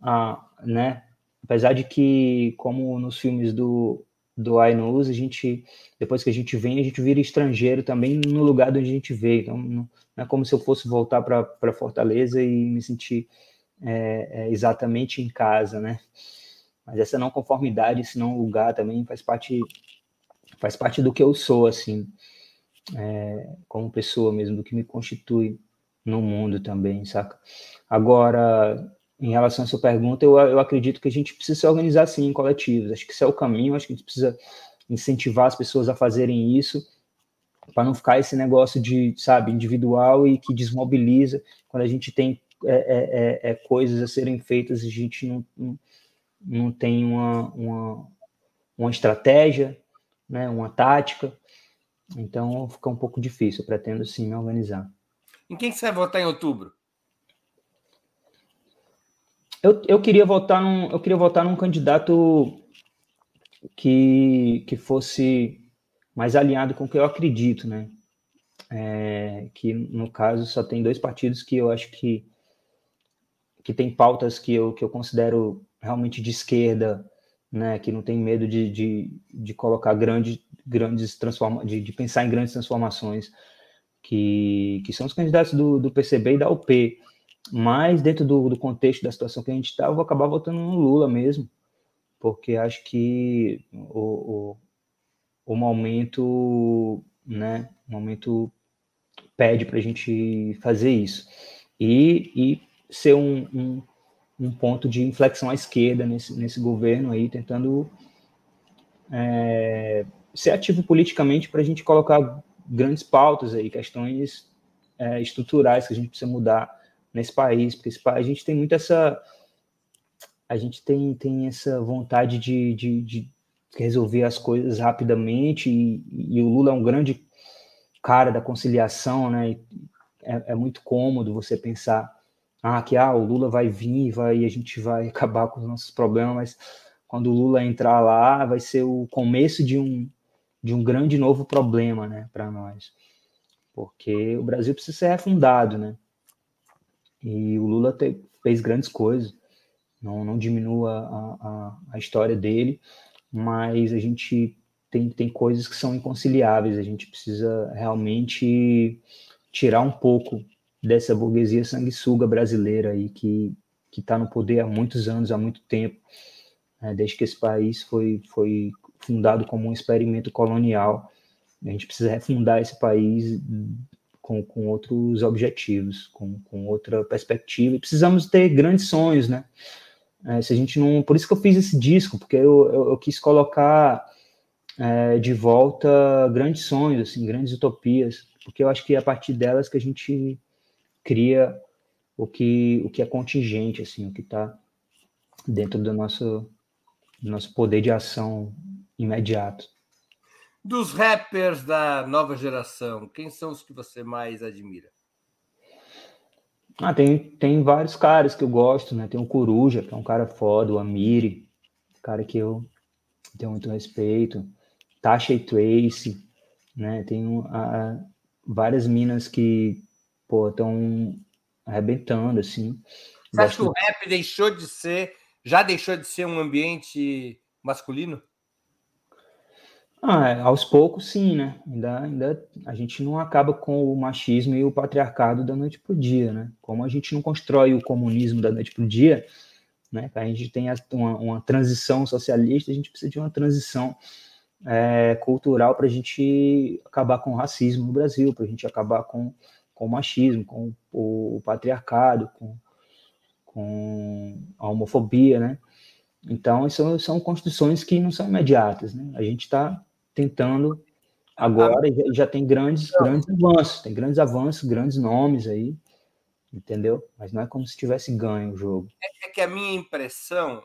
a, né? Apesar de que, como nos filmes do, do iNews, a gente, depois que a gente vem, a gente vira estrangeiro também no lugar onde a gente veio. Então, não é como se eu fosse voltar para Fortaleza e me sentir é, é, exatamente em casa, né? Mas essa não conformidade, esse não lugar também faz parte faz parte do que eu sou, assim, é, como pessoa mesmo, do que me constitui no mundo também, saca? Agora, em relação à sua pergunta, eu, eu acredito que a gente precisa se organizar sim em coletivos. Acho que esse é o caminho, acho que a gente precisa incentivar as pessoas a fazerem isso, para não ficar esse negócio de, sabe, individual e que desmobiliza quando a gente tem é, é, é, é coisas a serem feitas e a gente não, não, não tem uma, uma, uma estratégia, né, uma tática. Então fica um pouco difícil. Eu pretendo sim me organizar. Em quem você vai votar em outubro? Eu, eu queria votar num, eu queria votar num candidato que, que fosse mais alinhado com o que eu acredito, né? É, que no caso só tem dois partidos que eu acho que que tem pautas que eu, que eu considero realmente de esquerda, né, que não tem medo de, de, de colocar grande, grandes transforma de, de, pensar em grandes transformações, que, que são os candidatos do, do PCB e da UP. Mas, dentro do, do contexto da situação que a gente está, eu vou acabar votando no Lula mesmo, porque acho que o, o, o momento, né, o momento pede para a gente fazer isso. E, e ser um, um, um, ponto de inflexão à esquerda nesse, nesse governo aí, tentando é, ser ativo politicamente para a gente colocar grandes pautas aí, questões é, estruturais que a gente precisa mudar nesse país, porque esse a gente tem muito essa a gente tem, tem essa vontade de, de, de resolver as coisas rapidamente e, e, o Lula é um grande cara da conciliação, né? É, é, muito cômodo você pensar ah, que ah, o Lula vai vir vai, e a gente vai acabar com os nossos problemas, mas quando o Lula entrar lá, vai ser o começo de um, de um grande novo problema né, para nós. Porque o Brasil precisa ser refundado, né? E o Lula te, fez grandes coisas, não, não diminua a, a, a história dele, mas a gente tem, tem coisas que são inconciliáveis, a gente precisa realmente tirar um pouco dessa burguesia sanguessuga brasileira aí que que está no poder há muitos anos, há muito tempo, né, desde que esse país foi foi fundado como um experimento colonial. A gente precisa refundar esse país com, com outros objetivos, com, com outra perspectiva. E precisamos ter grandes sonhos, né? É, se a gente não, por isso que eu fiz esse disco, porque eu, eu, eu quis colocar é, de volta grandes sonhos, assim, grandes utopias, porque eu acho que é a partir delas que a gente cria o que, o que é contingente, assim, o que está dentro do nosso, do nosso poder de ação imediato. Dos rappers da nova geração, quem são os que você mais admira? Ah, tem, tem vários caras que eu gosto, né? Tem o Coruja, que é um cara foda, o Amiri, cara que eu tenho muito respeito. Tasha e Tracy, né? Tem a, várias minas que, pô, estão arrebentando, assim. Você acha que o rap deixou de ser, já deixou de ser um ambiente masculino? Ah, é, aos poucos, sim, né? Ainda, ainda a gente não acaba com o machismo e o patriarcado da noite para o dia, né? Como a gente não constrói o comunismo da noite para o dia, né? A gente tem uma, uma, transição socialista, a gente precisa de uma transição é, cultural para a gente acabar com o racismo no Brasil, para a gente acabar com, com o machismo, com o, o patriarcado, com, com a homofobia, né? Então, são, são construções que não são imediatas, né? A gente está tentando agora já, já tem grandes, grandes avanços, tem grandes avanços, grandes nomes aí, entendeu? Mas não é como se tivesse ganho o jogo. É, é que a minha impressão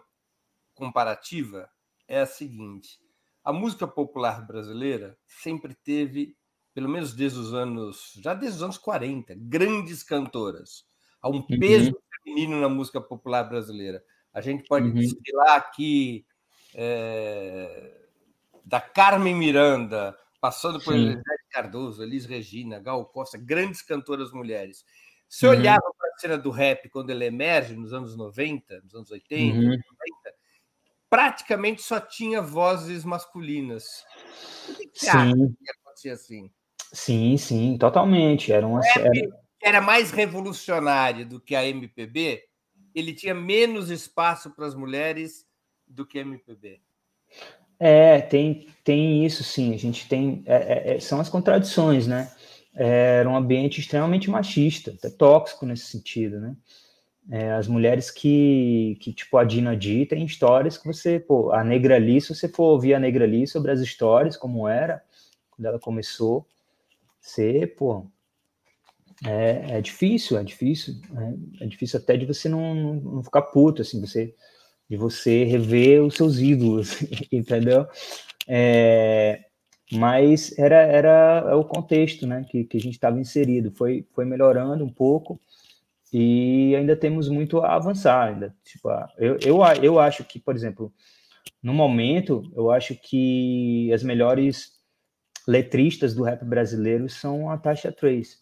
comparativa é a seguinte: a música popular brasileira sempre teve, pelo menos desde os anos, já desde os anos 40, grandes cantoras. Há um uhum. peso feminino na música popular brasileira. A gente pode uhum. desfilar aqui é, da Carmen Miranda, passando por Elisete Cardoso, Elis Regina, Gal Costa, grandes cantoras mulheres. Se uhum. olhava para a cena do rap quando ele emerge nos anos 90, nos anos 80, uhum. 90, praticamente só tinha vozes masculinas. O que você acha que acontecia assim? Sim, sim, totalmente. Era uma era... era mais revolucionário do que a MPB. Ele tinha menos espaço para as mulheres do que MPB. É, tem, tem isso sim. A gente tem. É, é, é, são as contradições, né? Era um ambiente extremamente machista, até tóxico nesse sentido, né? É, as mulheres que, que, tipo, a Dina Di, tem histórias que você, pô, a Negra ali, se você for ouvir a Negra ali sobre as histórias, como era, quando ela começou, você, pô, é, é difícil, é difícil, é, é difícil até de você não, não, não ficar puto, assim, você de você rever os seus ídolos, entendeu? É, mas era, era o contexto né, que, que a gente estava inserido. Foi, foi melhorando um pouco e ainda temos muito a avançar. Ainda. Tipo, eu, eu, eu acho que, por exemplo, no momento, eu acho que as melhores letristas do rap brasileiro são a Tasha Trace.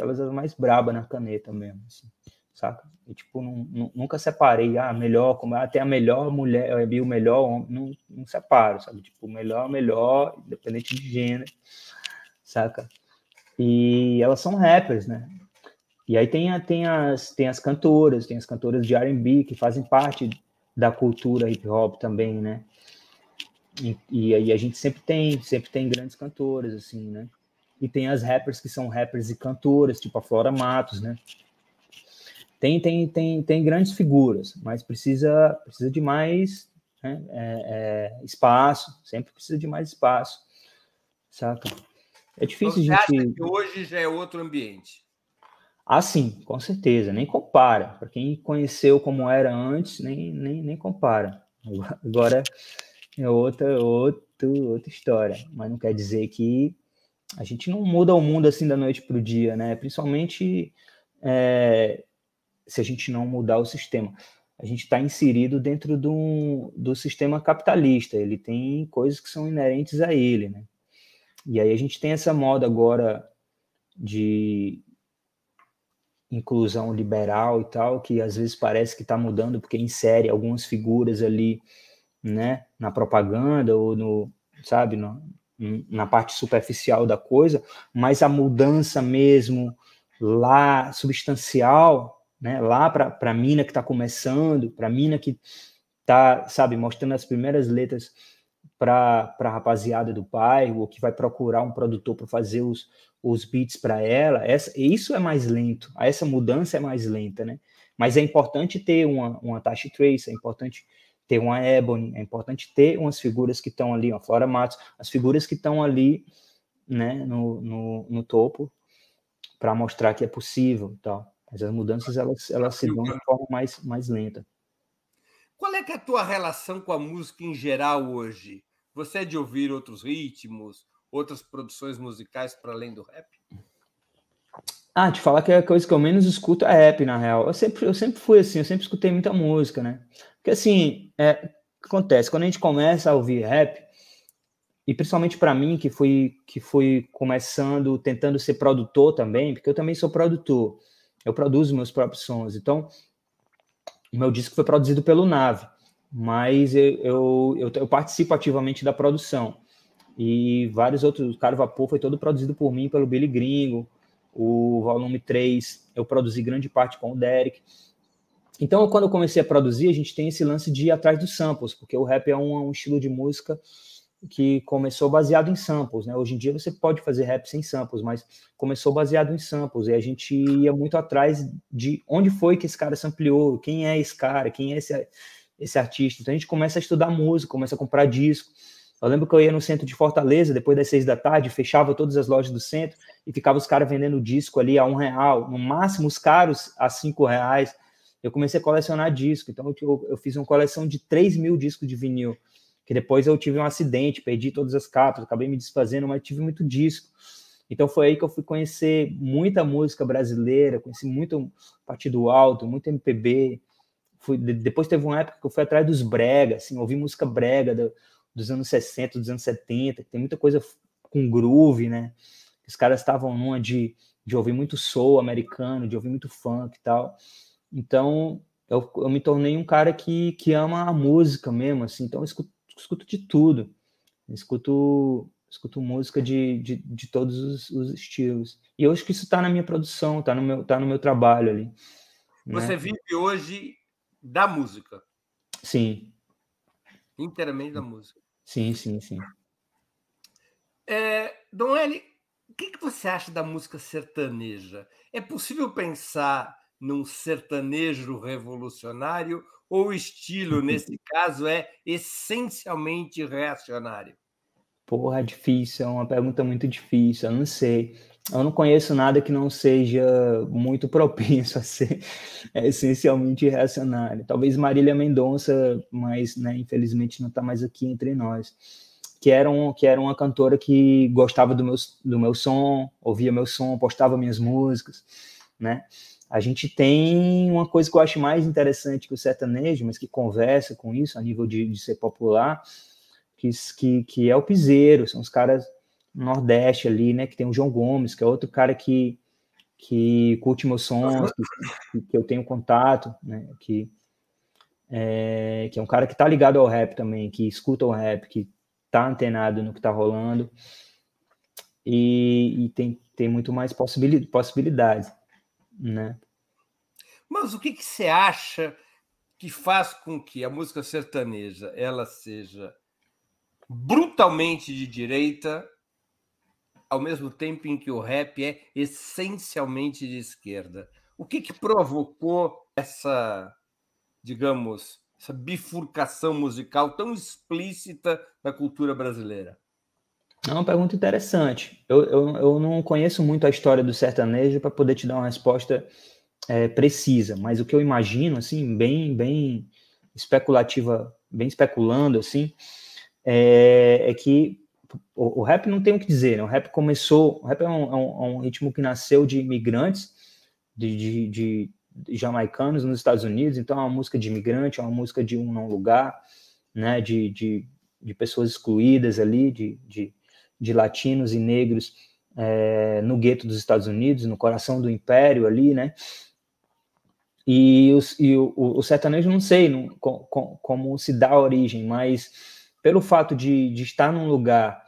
Elas as mais braba na caneta mesmo. Assim. saca? E, tipo, não, nunca separei, ah, melhor, como até a melhor mulher, o melhor homem, não, não separo, sabe? Tipo, melhor, melhor, independente de gênero, saca? E elas são rappers, né? E aí tem, a, tem, as, tem as cantoras, tem as cantoras de R&B que fazem parte da cultura hip hop também, né? E, e aí a gente sempre tem, sempre tem grandes cantoras, assim, né? E tem as rappers que são rappers e cantoras, tipo a Flora Matos, né? Tem, tem, tem, tem grandes figuras, mas precisa, precisa de mais né? é, é, espaço, sempre precisa de mais espaço, saca? É difícil então, Você gente... acha que hoje já é outro ambiente? Ah, sim, com certeza, nem compara. Para quem conheceu como era antes, nem, nem, nem compara. Agora é outra, outra, outra história, mas não quer dizer que a gente não muda o mundo assim da noite para o dia, né? Principalmente é, se a gente não mudar o sistema. A gente está inserido dentro do, do sistema capitalista, ele tem coisas que são inerentes a ele, né? E aí a gente tem essa moda agora de inclusão liberal e tal, que às vezes parece que está mudando porque insere algumas figuras ali, né, na propaganda ou no, sabe, no, na parte superficial da coisa, mas a mudança mesmo lá substancial, né, lá para a mina que está começando, para a mina que está, sabe, mostrando as primeiras letras para a rapaziada do bairro, ou que vai procurar um produtor para fazer os, os beats para ela, essa, isso é mais lento, essa mudança é mais lenta, né? Mas é importante ter uma, uma Tashi Trace, é importante ter uma Ebony, é importante ter umas figuras que estão ali, uma Flora Matos, as figuras que estão ali, né, no, no, no topo, para mostrar que é possível, tal. Mas as mudanças elas, elas se dão de forma mais, mais lenta. Qual é que é a tua relação com a música em geral hoje? Você é de ouvir outros ritmos, outras produções musicais para além do rap? Ah, te falar que a coisa que eu menos escuto é rap, na real. Eu sempre, eu sempre fui assim, eu sempre escutei muita música, né? Porque assim, é, acontece, quando a gente começa a ouvir rap, e principalmente para mim, que fui, que fui começando, tentando ser produtor também, porque eu também sou produtor, eu produzo meus próprios sons. Então, o meu disco foi produzido pelo Nave, mas eu, eu, eu, eu participo ativamente da produção e vários outros. O Caro Vapor foi todo produzido por mim, pelo Billy Gringo. O volume 3 eu produzi grande parte com o Derek. Então, quando eu comecei a produzir, a gente tem esse lance de ir atrás dos samples, porque o rap é um, um estilo de música que começou baseado em samples, né? Hoje em dia você pode fazer rap sem samples, mas começou baseado em samples, e a gente ia muito atrás de onde foi que esse cara sampleou, quem é esse cara, quem é esse, esse artista. Então a gente começa a estudar música, começa a comprar disco, eu lembro que eu ia no centro de Fortaleza, depois das seis da tarde, fechava todas as lojas do centro e ficava os caras vendendo disco ali a um real, no máximo os caros a cinco reais. Eu comecei a colecionar disco, então eu, eu fiz uma coleção de 3 mil discos de vinil, que depois eu tive um acidente, perdi todas as capas, acabei me desfazendo, mas tive muito disco. Então foi aí que eu fui conhecer muita música brasileira, conheci muito Partido Alto, muito MPB. Fui, depois teve uma época que eu fui atrás dos brega, assim, ouvi música brega, do, dos anos 60, dos anos 70, que tem muita coisa com groove, né? Os caras estavam numa de, de ouvir muito soul americano, de ouvir muito funk e tal. Então, eu, eu me tornei um cara que, que ama a música mesmo, assim. Então, eu escuto, escuto de tudo. Eu escuto, escuto música de, de, de todos os, os, estilos. E eu acho que isso está na minha produção, está no, meu, tá no meu trabalho ali. Né? Você vive hoje da música? Sim. Inteiramente da música. Sim, sim, sim. É, Dom Eli, o que, que você acha da música sertaneja? É possível pensar num sertanejo revolucionário ou o estilo, nesse caso, é essencialmente reacionário? Porra, é difícil, é uma pergunta muito difícil, eu não sei. Eu não conheço nada que não seja muito propenso a ser essencialmente reacionário. Talvez Marília Mendonça, mas né, infelizmente não está mais aqui entre nós. Que era, um, que era uma cantora que gostava do meu, do meu som, ouvia meu som, postava minhas músicas, né? A gente tem uma coisa que eu acho mais interessante que o sertanejo, mas que conversa com isso a nível de, de ser popular, que, que, que é o piseiro, são os caras Nordeste ali, né? Que tem o João Gomes, que é outro cara que, que curte meus sons, que, que eu tenho contato, né? Que, é, que é um cara que tá ligado ao rap também, que escuta o rap, que tá antenado no que tá rolando e, e tem, tem muito mais possibilidades, né? Mas o que, que você acha que faz com que a música sertaneja ela seja brutalmente de direita, ao mesmo tempo em que o rap é essencialmente de esquerda? O que, que provocou essa, digamos, essa bifurcação musical tão explícita na cultura brasileira? É uma pergunta interessante. Eu, eu, eu não conheço muito a história do sertanejo para poder te dar uma resposta é, precisa, mas o que eu imagino, assim, bem, bem especulativa, bem especulando, assim, é, é que o, o, rap não tem o que dizer, né? O rap começou, o rap é um, é um, é um ritmo que nasceu de imigrantes, de, de, de, jamaicanos nos Estados Unidos, então é uma música de imigrante, é uma música de um não lugar, né, de, de, de pessoas excluídas ali, de, de, de latinos e negros é, no gueto dos Estados Unidos, no coração do império ali, né, e, os, e o, o, sertanejo não sei não, com, como se dá a origem, mas pelo fato de, de estar num lugar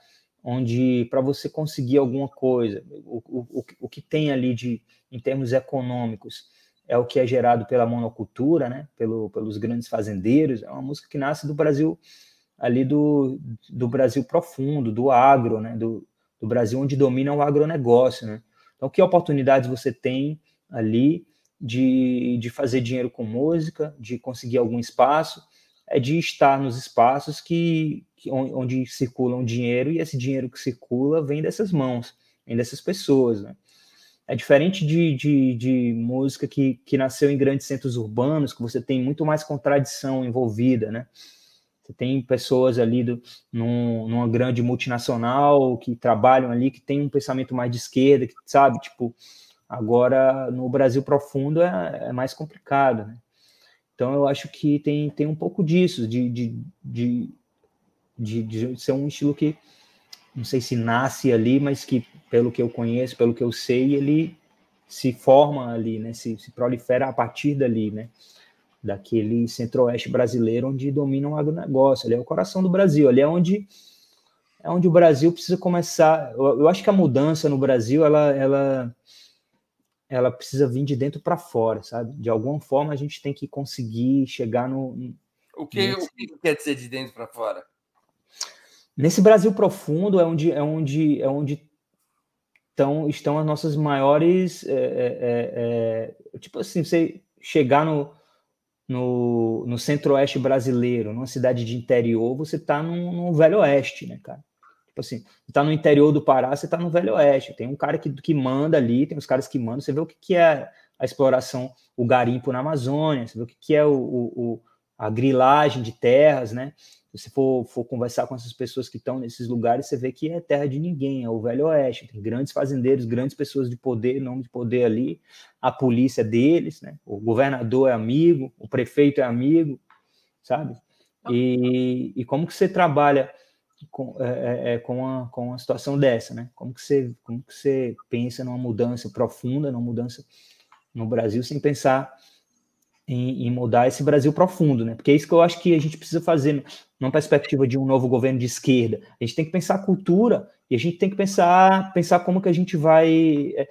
onde para você conseguir alguma coisa, o, o, o que tem ali de em termos econômicos, é o que é gerado pela monocultura, né? Pelo, pelos grandes fazendeiros. É uma música que nasce do Brasil, ali do, do Brasil profundo, do agro, né? Do, do Brasil onde domina o agronegócio, né? Então, que oportunidades você tem ali de, de fazer dinheiro com música, de conseguir algum espaço? É de estar nos espaços que, que onde circulam dinheiro e esse dinheiro que circula vem dessas mãos, vem dessas pessoas, né? É diferente de, de, de, música que, que nasceu em grandes centros urbanos, que você tem muito mais contradição envolvida, né? Você tem pessoas ali do, num, numa grande multinacional que trabalham ali, que tem um pensamento mais de esquerda, que sabe, tipo, agora no Brasil profundo é, é mais complicado, né? Então eu acho que tem, tem um pouco disso, de, de, de, de, de ser um estilo que não sei se nasce ali, mas que, pelo que eu conheço, pelo que eu sei, ele se forma ali, né? Se, se prolifera a partir dali, né? Daquele centro-oeste brasileiro onde domina o agronegócio. Ali é o coração do Brasil, ali é onde é onde o Brasil precisa começar. Eu, eu acho que a mudança no Brasil, ela, ela, ela precisa vir de dentro para fora, sabe? De alguma forma a gente tem que conseguir chegar no. O que, nesse... o que quer dizer de dentro para fora? Nesse Brasil profundo é onde é onde é onde estão, estão as nossas maiores é, é, é, é, tipo assim você chegar no, no, no centro-oeste brasileiro, numa cidade de interior, você está no, velho oeste, né, cara? Tipo assim, está no interior do Pará, você está no velho oeste. Tem um cara que, que manda ali, tem os caras que mandam. Você vê o que, que é a exploração, o garimpo na Amazônia, você vê o que, que é o, o, a grilagem de terras, né? Se você for, for conversar com essas pessoas que estão nesses lugares, você vê que é terra de ninguém, é o Velho Oeste. Tem grandes fazendeiros, grandes pessoas de poder, nome de poder ali. A polícia é deles, né? O governador é amigo, o prefeito é amigo, sabe? E, e como que você trabalha com, é, é, é com, uma, com uma situação dessa, né? Como que, você, como que você pensa numa mudança profunda, numa mudança no Brasil, sem pensar em, em, mudar esse Brasil profundo, né? Porque é isso que eu acho que a gente precisa fazer numa perspectiva de um novo governo de esquerda. A gente tem que pensar a cultura e a gente tem que pensar pensar como que a gente vai. É,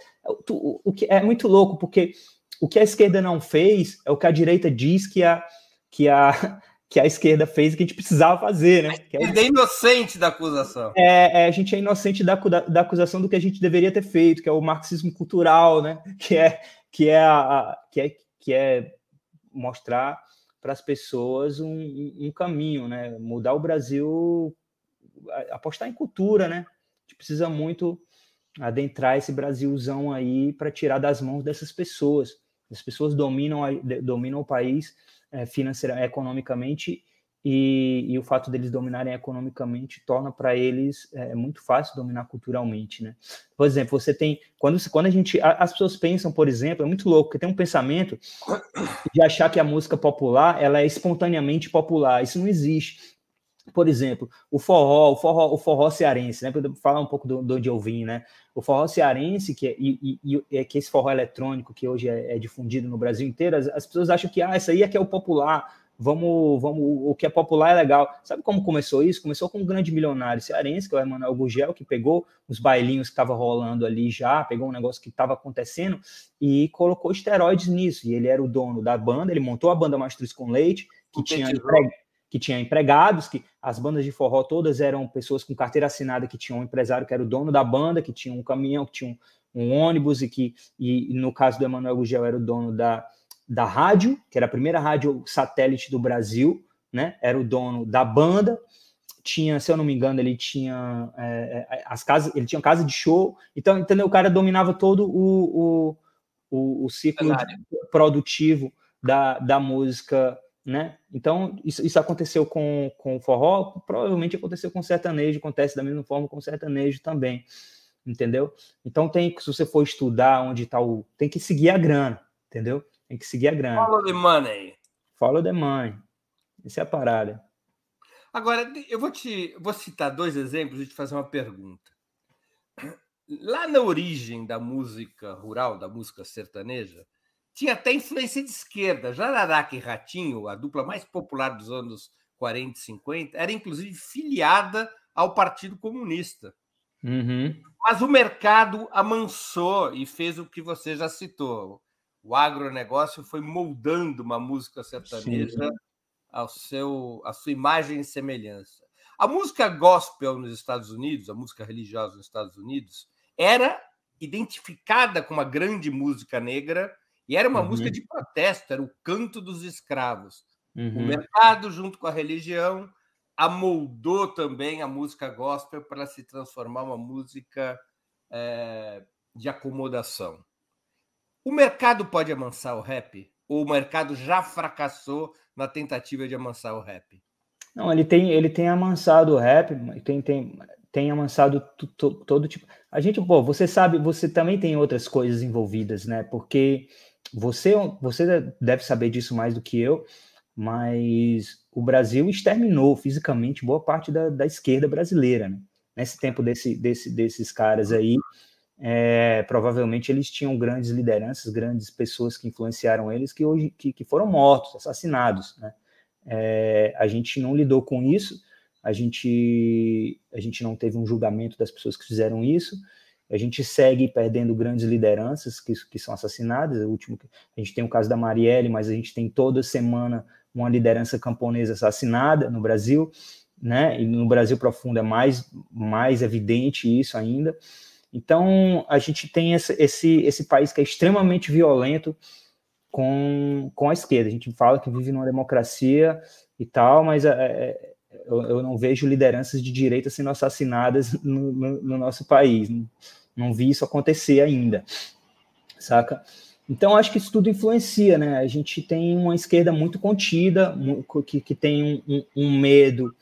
o, o, que é muito louco porque o que a esquerda não fez é o que a direita diz que a que a que a esquerda fez e que a gente precisava fazer, né? Que é, é inocente da acusação. É, é, a gente é inocente da, da, da, acusação do que a gente deveria ter feito, que é o marxismo cultural, né? Que é que é a, a que é que é mostrar para as pessoas um, um, caminho, né? Mudar o Brasil, apostar em cultura, né? A gente precisa muito adentrar esse Brasilzão aí para tirar das mãos dessas pessoas. As pessoas dominam, dominam o país é, financeiramente, economicamente e, e, o fato deles dominarem economicamente torna para eles é, muito fácil dominar culturalmente, né? Por exemplo, você tem quando quando a gente as pessoas pensam, por exemplo, é muito louco, porque tem um pensamento de achar que a música popular ela é espontaneamente popular. Isso não existe. por exemplo, o forró, o forró, o forró cearense, né? Para falar um pouco do, do onde eu vim, né? O forró cearense, que é, e, e, e é que esse forró eletrônico que hoje é, é, difundido no Brasil inteiro, as, as pessoas acham que ah, isso aí é que é o popular, vamos, vamos, o que é popular é legal. Sabe como começou isso? Começou com um grande milionário cearense, que é o Emanuel Gugel, que pegou os bailinhos que estavam rolando ali já, pegou um negócio que estava acontecendo e colocou esteroides nisso. E ele era o dono da banda, ele montou a banda Mastruz com Leite, que tinha que tinha empregados, que as bandas de forró todas eram pessoas com carteira assinada que tinham um empresário que era o dono da banda, que tinha um caminhão, que tinha um, um ônibus e que, e, no caso do Emanuel Gugel, era o dono da, da rádio, que era a primeira rádio satélite do Brasil, né? Era o dono da banda. Tinha, se eu não me engano, ele tinha é, é as casas, ele tinha casa de show. Então, entendeu? O cara dominava todo o, o, o, o ciclo produtivo da, da música né? Então, isso, isso aconteceu com, com o forró, provavelmente aconteceu com o sertanejo, acontece da mesma forma com o sertanejo também, entendeu? Então, tem se você for estudar onde está o. Tem que seguir a grana, entendeu? Tem que seguir a grana. Follow the money. Follow the money. Essa é a parada. Agora, eu vou te vou citar dois exemplos e te fazer uma pergunta. Lá na origem da música rural, da música sertaneja, tinha até influência de esquerda. Jararaca e Ratinho, a dupla mais popular dos anos 40 e 50, era inclusive filiada ao Partido Comunista. Uhum. Mas o mercado amansou e fez o que você já citou. O agronegócio foi moldando uma música sertaneja ao seu, à sua imagem e semelhança. A música gospel nos Estados Unidos, a música religiosa nos Estados Unidos, era identificada como uma grande música negra e era uma uhum. música de protesto, era o canto dos escravos. Uhum. O mercado, junto com a religião, amoldou também a música gospel para se transformar uma música é, de acomodação. O mercado pode amansar o rap? Ou o mercado já fracassou na tentativa de amansar o rap? Não, ele tem, ele tem amansado o rap, tem, tem, tem amansado todo tipo. A gente, pô, você sabe, você também tem outras coisas envolvidas, né? Porque você, você deve saber disso mais do que eu, mas o Brasil exterminou fisicamente boa parte da, da esquerda brasileira. Né? Nesse tempo desse, desse, desses caras aí, é, provavelmente eles tinham grandes lideranças, grandes pessoas que influenciaram eles, que hoje que, que foram mortos, assassinados. Né? É, a gente não lidou com isso, a gente, a gente não teve um julgamento das pessoas que fizeram isso, a gente segue perdendo grandes lideranças que, que são assassinadas. O último, a gente tem o caso da Marielle, mas a gente tem toda semana uma liderança camponesa assassinada no Brasil, né? E no Brasil profundo é mais, mais evidente isso ainda. Então a gente tem esse, esse, esse país que é extremamente violento com, com a esquerda. A gente fala que vive numa democracia e tal, mas é, é eu, eu, não vejo lideranças de direita sendo assassinadas no, no, no nosso país. Não vi isso acontecer ainda, saca? Então, acho que isso tudo influencia, né? A gente tem uma esquerda muito contida, que, que tem um, um medo,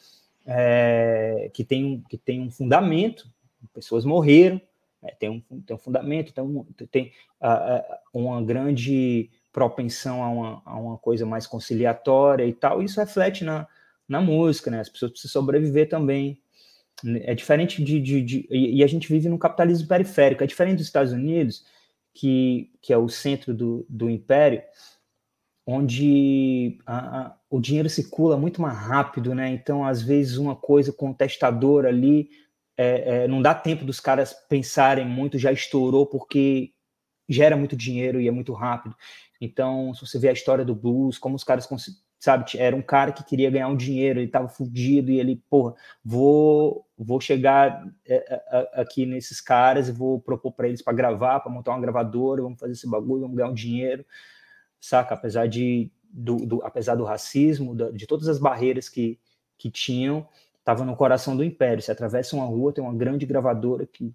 é, que, tem, que tem um fundamento, pessoas morreram, né? tem, um, tem um fundamento, tem, um, tem uma grande propensão a uma, a uma coisa mais conciliatória e tal, isso reflete na, na música, né? As pessoas precisam sobreviver também, é diferente de, de, de, E a gente vive num capitalismo periférico. É diferente dos Estados Unidos, que, que é o centro do, do império, onde a, a, o dinheiro circula muito mais rápido, né? Então, às vezes, uma coisa contestadora ali é, é, não dá tempo dos caras pensarem muito, já estourou, porque gera muito dinheiro e é muito rápido. Então, se você vê a história do blues, como os caras sabe, era um cara que queria ganhar um dinheiro, ele estava fudido e ele, porra, vou vou chegar é, é, aqui nesses caras e vou propor para eles para gravar, para montar uma gravadora, vamos fazer esse bagulho, vamos ganhar um dinheiro, saca? Apesar de do, do apesar do racismo, de todas as barreiras que que tinham, estava no coração do império. Se atravessa uma rua, tem uma grande gravadora que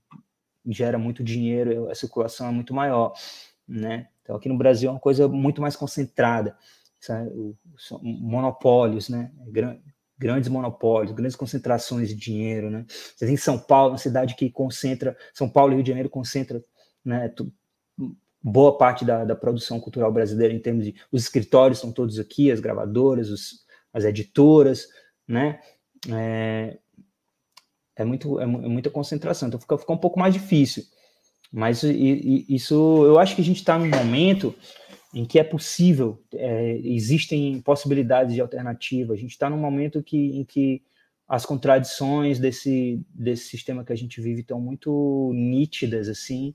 gera muito dinheiro, a circulação é muito maior, né? Então aqui no Brasil é uma coisa muito mais concentrada monopólios, né? Grandes monopólios, grandes concentrações de dinheiro, né? Você tem São Paulo, uma cidade que concentra, São Paulo e Rio de Janeiro concentra, né? Boa parte da, da produção cultural brasileira em termos de os escritórios estão todos aqui, as gravadoras, os, as editoras, né? É, é, muito, é, é muita concentração, então fica, fica um pouco mais difícil. Mas isso, eu acho que a gente está num momento em que é possível, é, existem possibilidades de alternativa. A gente está num momento que, em que as contradições desse, desse sistema que a gente vive estão muito nítidas, assim,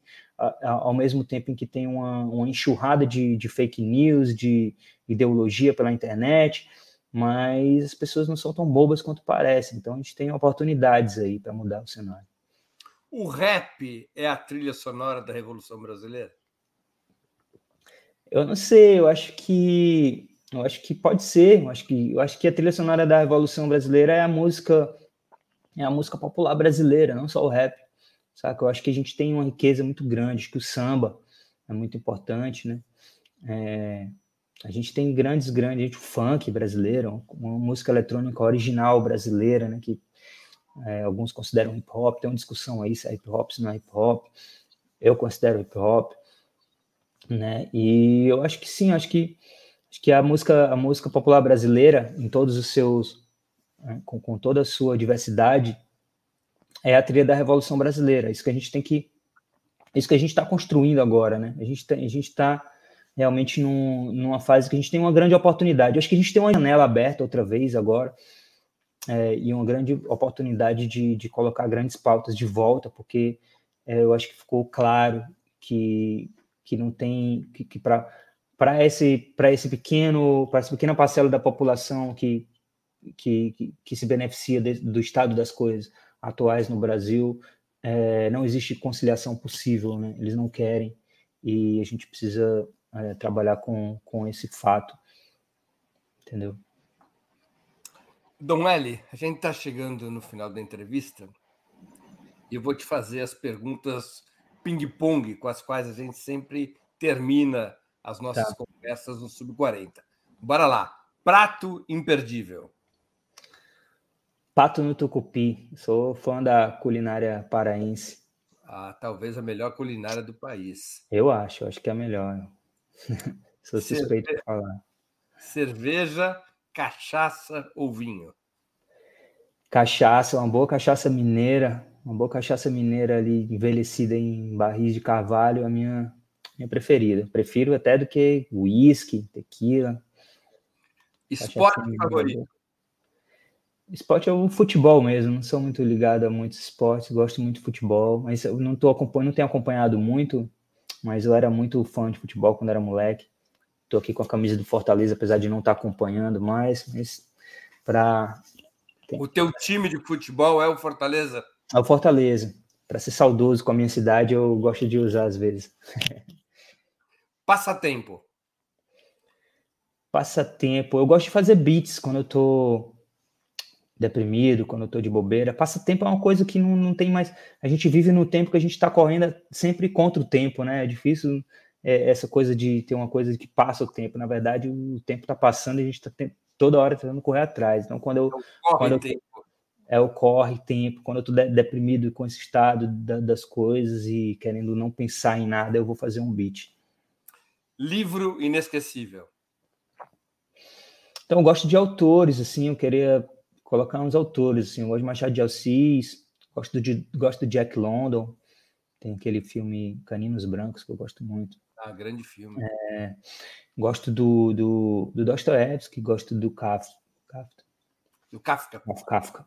ao mesmo tempo em que tem uma, uma enxurrada de, de fake news, de ideologia pela internet, mas as pessoas não são tão bobas quanto parecem. Então a gente tem oportunidades aí para mudar o cenário. O rap é a trilha sonora da Revolução Brasileira? Eu não sei, eu acho que eu acho que pode ser, eu acho que eu acho que a trilha sonora da Revolução Brasileira é a música é a música popular brasileira, não só o rap. Saca? Eu acho que a gente tem uma riqueza muito grande, que o samba é muito importante, né? É, a gente tem grandes, grandes, gente, o funk brasileiro, uma música eletrônica original brasileira, né? Que é, alguns consideram hip hop, tem uma discussão aí se é hip hop, se não é hip hop. Eu considero hip hop, né? E eu acho que sim, acho que acho que a música a música popular brasileira em todos os seus né, com, com toda a sua diversidade é a trilha da revolução brasileira. Isso que a gente tem que isso que a gente está construindo agora, né? A gente a gente está realmente num, numa fase que a gente tem uma grande oportunidade. Eu acho que a gente tem uma janela aberta outra vez agora é, e uma grande oportunidade de, de colocar grandes pautas de volta, porque é, eu acho que ficou claro que, que não tem que, que para esse para esse pequeno para essa pequena parcela da população que que, que, que se beneficia de, do estado das coisas atuais no Brasil é, não existe conciliação possível né? eles não querem e a gente precisa é, trabalhar com, com esse fato entendeu Dom L, a gente está chegando no final da entrevista e eu vou te fazer as perguntas ping-pong com as quais a gente sempre termina as nossas tá. conversas no Sub-40. Bora lá. Prato imperdível. Pato no tucupi. Sou fã da culinária paraense. Ah, talvez a melhor culinária do país. Eu acho, acho que é a melhor. Sou suspeito Cerve... de falar. Cerveja cachaça ou vinho? Cachaça, uma boa cachaça mineira, uma boa cachaça mineira ali envelhecida em barris de carvalho, a minha minha preferida. Prefiro até do que whisky, tequila. Esporte favorito? Esporte é o futebol mesmo, não sou muito ligado a muitos esportes, gosto muito de futebol, mas eu não tô não tenho acompanhado muito, mas eu era muito fã de futebol quando era moleque. Estou aqui com a camisa do Fortaleza, apesar de não estar tá acompanhando mais, mas para. O teu time de futebol é o Fortaleza? É o Fortaleza. Para ser saudoso com a minha cidade, eu gosto de usar às vezes. Passatempo. Passatempo. Eu gosto de fazer beats quando eu tô deprimido, quando eu tô de bobeira. Passatempo é uma coisa que não, não tem mais. A gente vive no tempo que a gente está correndo sempre contra o tempo, né? É difícil é, essa coisa de ter uma coisa que passa o tempo. Na verdade, o tempo está passando e a gente está toda hora tentando correr atrás. Então, quando eu. É quando eu é o corre tempo. Quando eu estou de, deprimido com esse estado da, das coisas e querendo não pensar em nada, eu vou fazer um beat. Livro inesquecível. Então, eu gosto de autores, assim, eu queria colocar uns autores, assim, eu gosto de Machado de Assis, gosto de, gosto de Jack London, tem aquele filme Caninos Brancos que eu gosto muito. Ah, grande filme. É, gosto do, do, do Dostoevsky, gosto do Kafka. Kafka. Do Kafka. Kafka.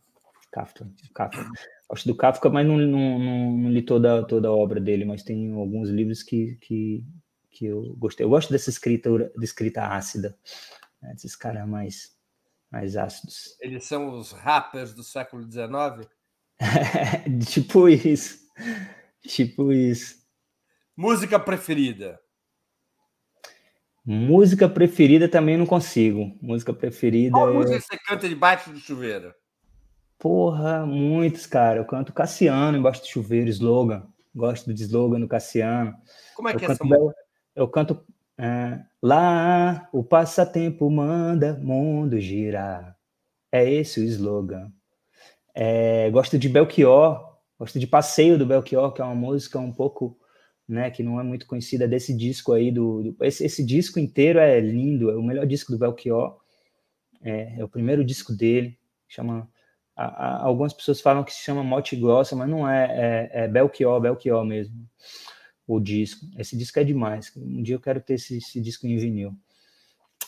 Kafka. Kafka. Gosto do Kafka, mas não, não, não, não, li toda, toda a obra dele, mas tem alguns livros que, que, que eu gostei. Eu gosto dessa escrita, de escrita ácida, né? desses caras mais, mais ácidos. Eles são os rappers do século XIX? tipo isso. Tipo isso. Música preferida? Música preferida também não consigo. Música preferida. Qual é... música você canta debaixo do chuveiro? Porra, muitos, cara. Eu canto Cassiano embaixo do chuveiro, slogan. Gosto do slogan do Cassiano. Como é que eu é essa música? Eu canto é, lá, o passatempo manda mundo girar. É esse o slogan. É, gosto de Belchior, gosto de Passeio do Belchior, que é uma música um pouco né, que não é muito conhecida desse disco aí do, do esse, esse, disco inteiro é lindo, é o melhor disco do Belchior, é, é, o primeiro disco dele, chama a, a, algumas pessoas falam que se chama Morte Grossa, mas não é, é, é Belchior, Belchior mesmo, o disco. Esse disco é demais. Um dia eu quero ter esse, esse disco em vinil.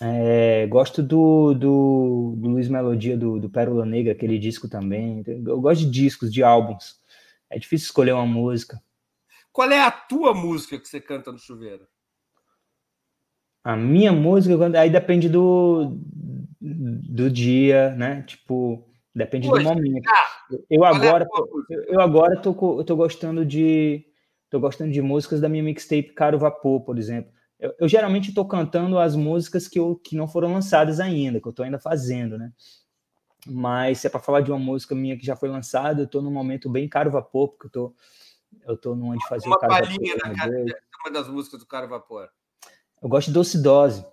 É, gosto do, do, do, Luiz Melodia, do, do Pérola Negra, aquele disco também. Eu gosto de discos, de álbuns. É difícil escolher uma música. Qual é a tua música que você canta no chuveiro? A minha música, aí depende do, do dia, né? Tipo, depende Poxa, do momento. Ah, eu agora, é eu agora tô, eu tô gostando de tô gostando de músicas da minha mixtape Caro Vapor, por exemplo. Eu, eu geralmente estou cantando as músicas que, eu, que não foram lançadas ainda, que eu estou ainda fazendo, né? Mas se é para falar de uma música minha que já foi lançada, eu estou num momento bem Caro Vapor, porque eu tô, eu tô numa de fazer uma o Caro palhinha Vapor. Uma, uma das músicas do Caro Vapor. Eu gosto de Doce Dose.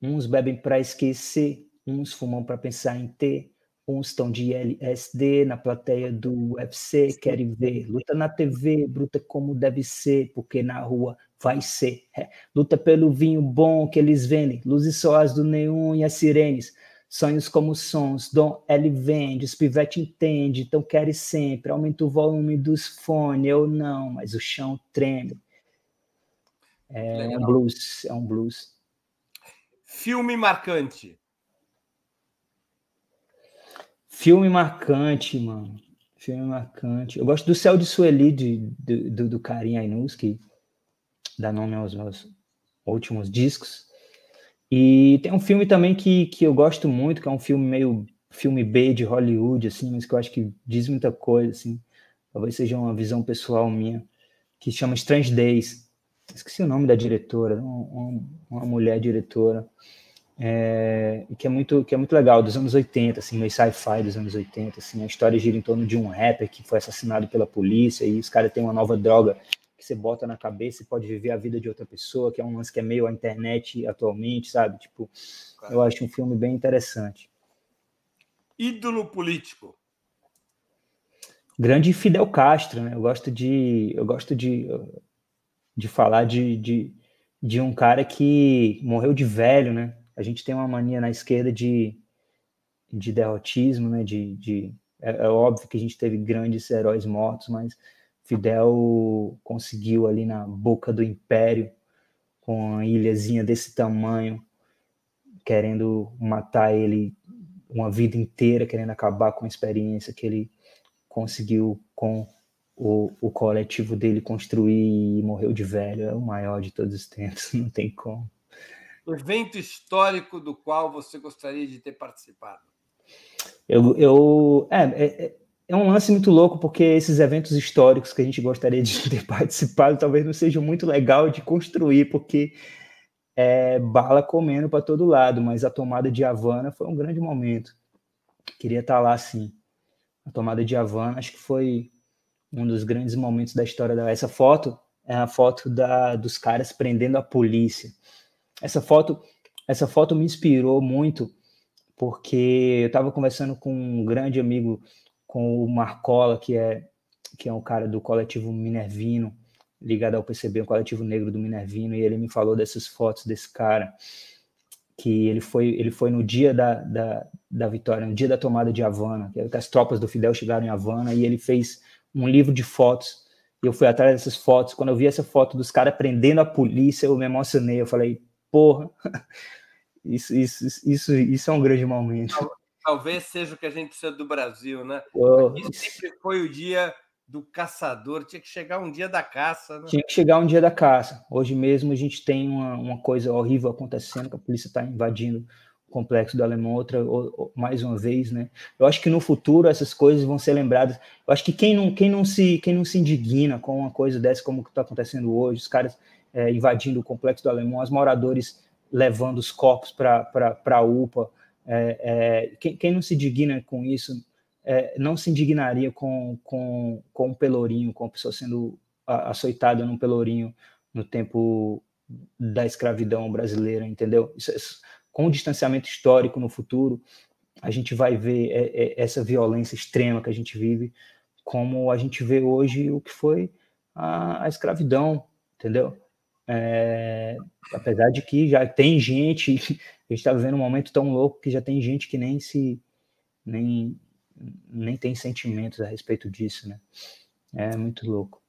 Uns bebem para esquecer, uns fumam para pensar em ter, uns estão de LSD na plateia do UFC, querem ver. Luta na TV, bruta como deve ser, porque na rua vai ser. É. Luta pelo vinho bom que eles vendem, luzes sóis do neon e as sirenes. Sonhos como sons, Dom L vende, os pivete entende, então querem sempre. Aumenta o volume dos fones, eu não, mas o chão treme. É Legal. um blues, é um blues. Filme marcante. Filme marcante, mano. Filme marcante. Eu gosto do Céu de Sueli, de, do, do Karim Ainus, que dá nome aos meus últimos discos. E tem um filme também que, que eu gosto muito, que é um filme meio filme B de Hollywood, assim, mas que eu acho que diz muita coisa, assim. Talvez seja uma visão pessoal minha, que chama Strange Days. Esqueci o nome da diretora, uma, uma mulher diretora é, que é muito que é muito legal dos anos 80 assim meio sci-fi dos anos 80 assim a história gira em torno de um rapper que foi assassinado pela polícia e os caras têm uma nova droga que você bota na cabeça e pode viver a vida de outra pessoa que é um lance que é meio a internet atualmente sabe? Tipo eu acho um filme bem interessante. Ídolo político. Grande Fidel Castro né? Eu gosto de eu gosto de de falar de, de de um cara que morreu de velho né a gente tem uma mania na esquerda de, de derrotismo, né? De, de é, é, óbvio que a gente teve grandes heróis mortos, mas Fidel conseguiu ali na boca do império, com uma ilhazinha desse tamanho, querendo matar ele uma vida inteira, querendo acabar com a experiência que ele conseguiu com o, o coletivo dele construir e morreu de velho. É o maior de todos os tempos, não tem como evento histórico do qual você gostaria de ter participado? Eu, eu é, é, é, um lance muito louco, porque esses eventos históricos que a gente gostaria de ter participado talvez não sejam muito legal de construir, porque é bala comendo para todo lado, mas a tomada de Havana foi um grande momento. Queria estar lá sim. A tomada de Havana, acho que foi um dos grandes momentos da história da. Essa foto é a foto da, dos caras prendendo a polícia. Essa foto, essa foto me inspirou muito porque eu estava conversando com um grande amigo, com o Marcola, que é que é um cara do coletivo Minervino, ligado ao PCB, um coletivo negro do Minervino, e ele me falou dessas fotos desse cara, que ele foi, ele foi no dia da, da, da vitória, no dia da tomada de Havana, que as tropas do Fidel chegaram em Havana, e ele fez um livro de fotos, e eu fui atrás dessas fotos, quando eu vi essa foto dos caras prendendo a polícia, eu me emocionei, eu falei, porra, isso, isso, isso, isso é um grande momento. Talvez seja o que a gente precisa do Brasil, né? Oh, sempre foi o dia do caçador, tinha que chegar um dia da caça. Né? Tinha que chegar um dia da caça. Hoje mesmo a gente tem uma, uma coisa horrível acontecendo, que a polícia está invadindo o complexo do Alemão outra, mais uma vez, né? Eu acho que no futuro essas coisas vão ser lembradas. Eu acho que quem não, quem não, se, quem não se indigna com uma coisa dessa, como está acontecendo hoje, os caras é, invadindo o complexo do Alemão, os moradores levando os corpos para a UPA. É, é, quem, quem, não se indigna com isso é, não se indignaria com, com, com um pelourinho, com a pessoa sendo açoitada num pelourinho no tempo da escravidão brasileira, entendeu? Isso, isso, com o distanciamento histórico no futuro, a gente vai ver é, é, essa violência extrema que a gente vive, como a gente vê hoje o que foi a, a escravidão, entendeu? É, apesar de que já tem gente, a gente está vivendo um momento tão louco que já tem gente que nem se nem, nem tem sentimentos a respeito disso, né? É muito louco.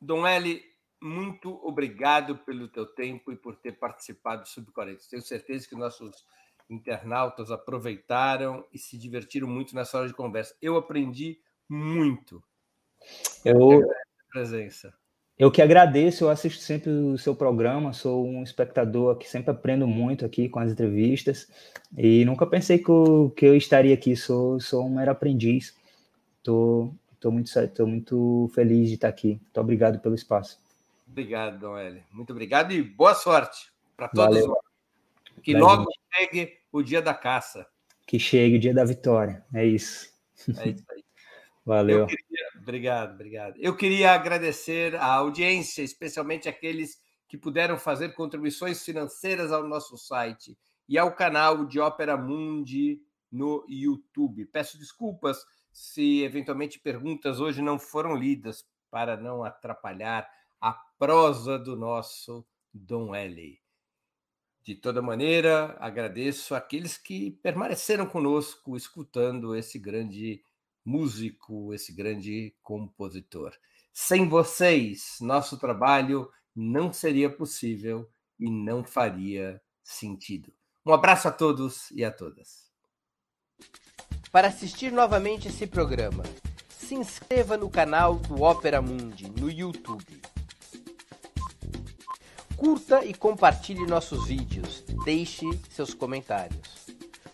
Dom L, muito obrigado pelo teu tempo e por ter participado do Sub-40. Tenho certeza que nossos internautas aproveitaram e se divertiram muito nessa hora de conversa. Eu aprendi muito. Eu presença. Eu que agradeço, eu assisto sempre o seu programa, sou um espectador que sempre aprendo muito aqui com as entrevistas e nunca pensei que eu, que eu estaria aqui, sou, sou um mero aprendiz. Tô, tô, muito, tô muito feliz de estar aqui. Muito obrigado pelo espaço. Obrigado, Dom L. Muito obrigado e boa sorte para todos. Valeu. Que Valeu. logo chegue o dia da caça. Que chegue o dia da vitória. É isso. É isso aí. Valeu. Queria, obrigado, obrigado. Eu queria agradecer a audiência, especialmente aqueles que puderam fazer contribuições financeiras ao nosso site e ao canal de Ópera Mundi no YouTube. Peço desculpas se eventualmente perguntas hoje não foram lidas para não atrapalhar a prosa do nosso Dom L. De toda maneira, agradeço aqueles que permaneceram conosco escutando esse grande músico, esse grande compositor. Sem vocês, nosso trabalho não seria possível e não faria sentido. Um abraço a todos e a todas. Para assistir novamente esse programa, se inscreva no canal do Opera Mundi no YouTube. Curta e compartilhe nossos vídeos. Deixe seus comentários.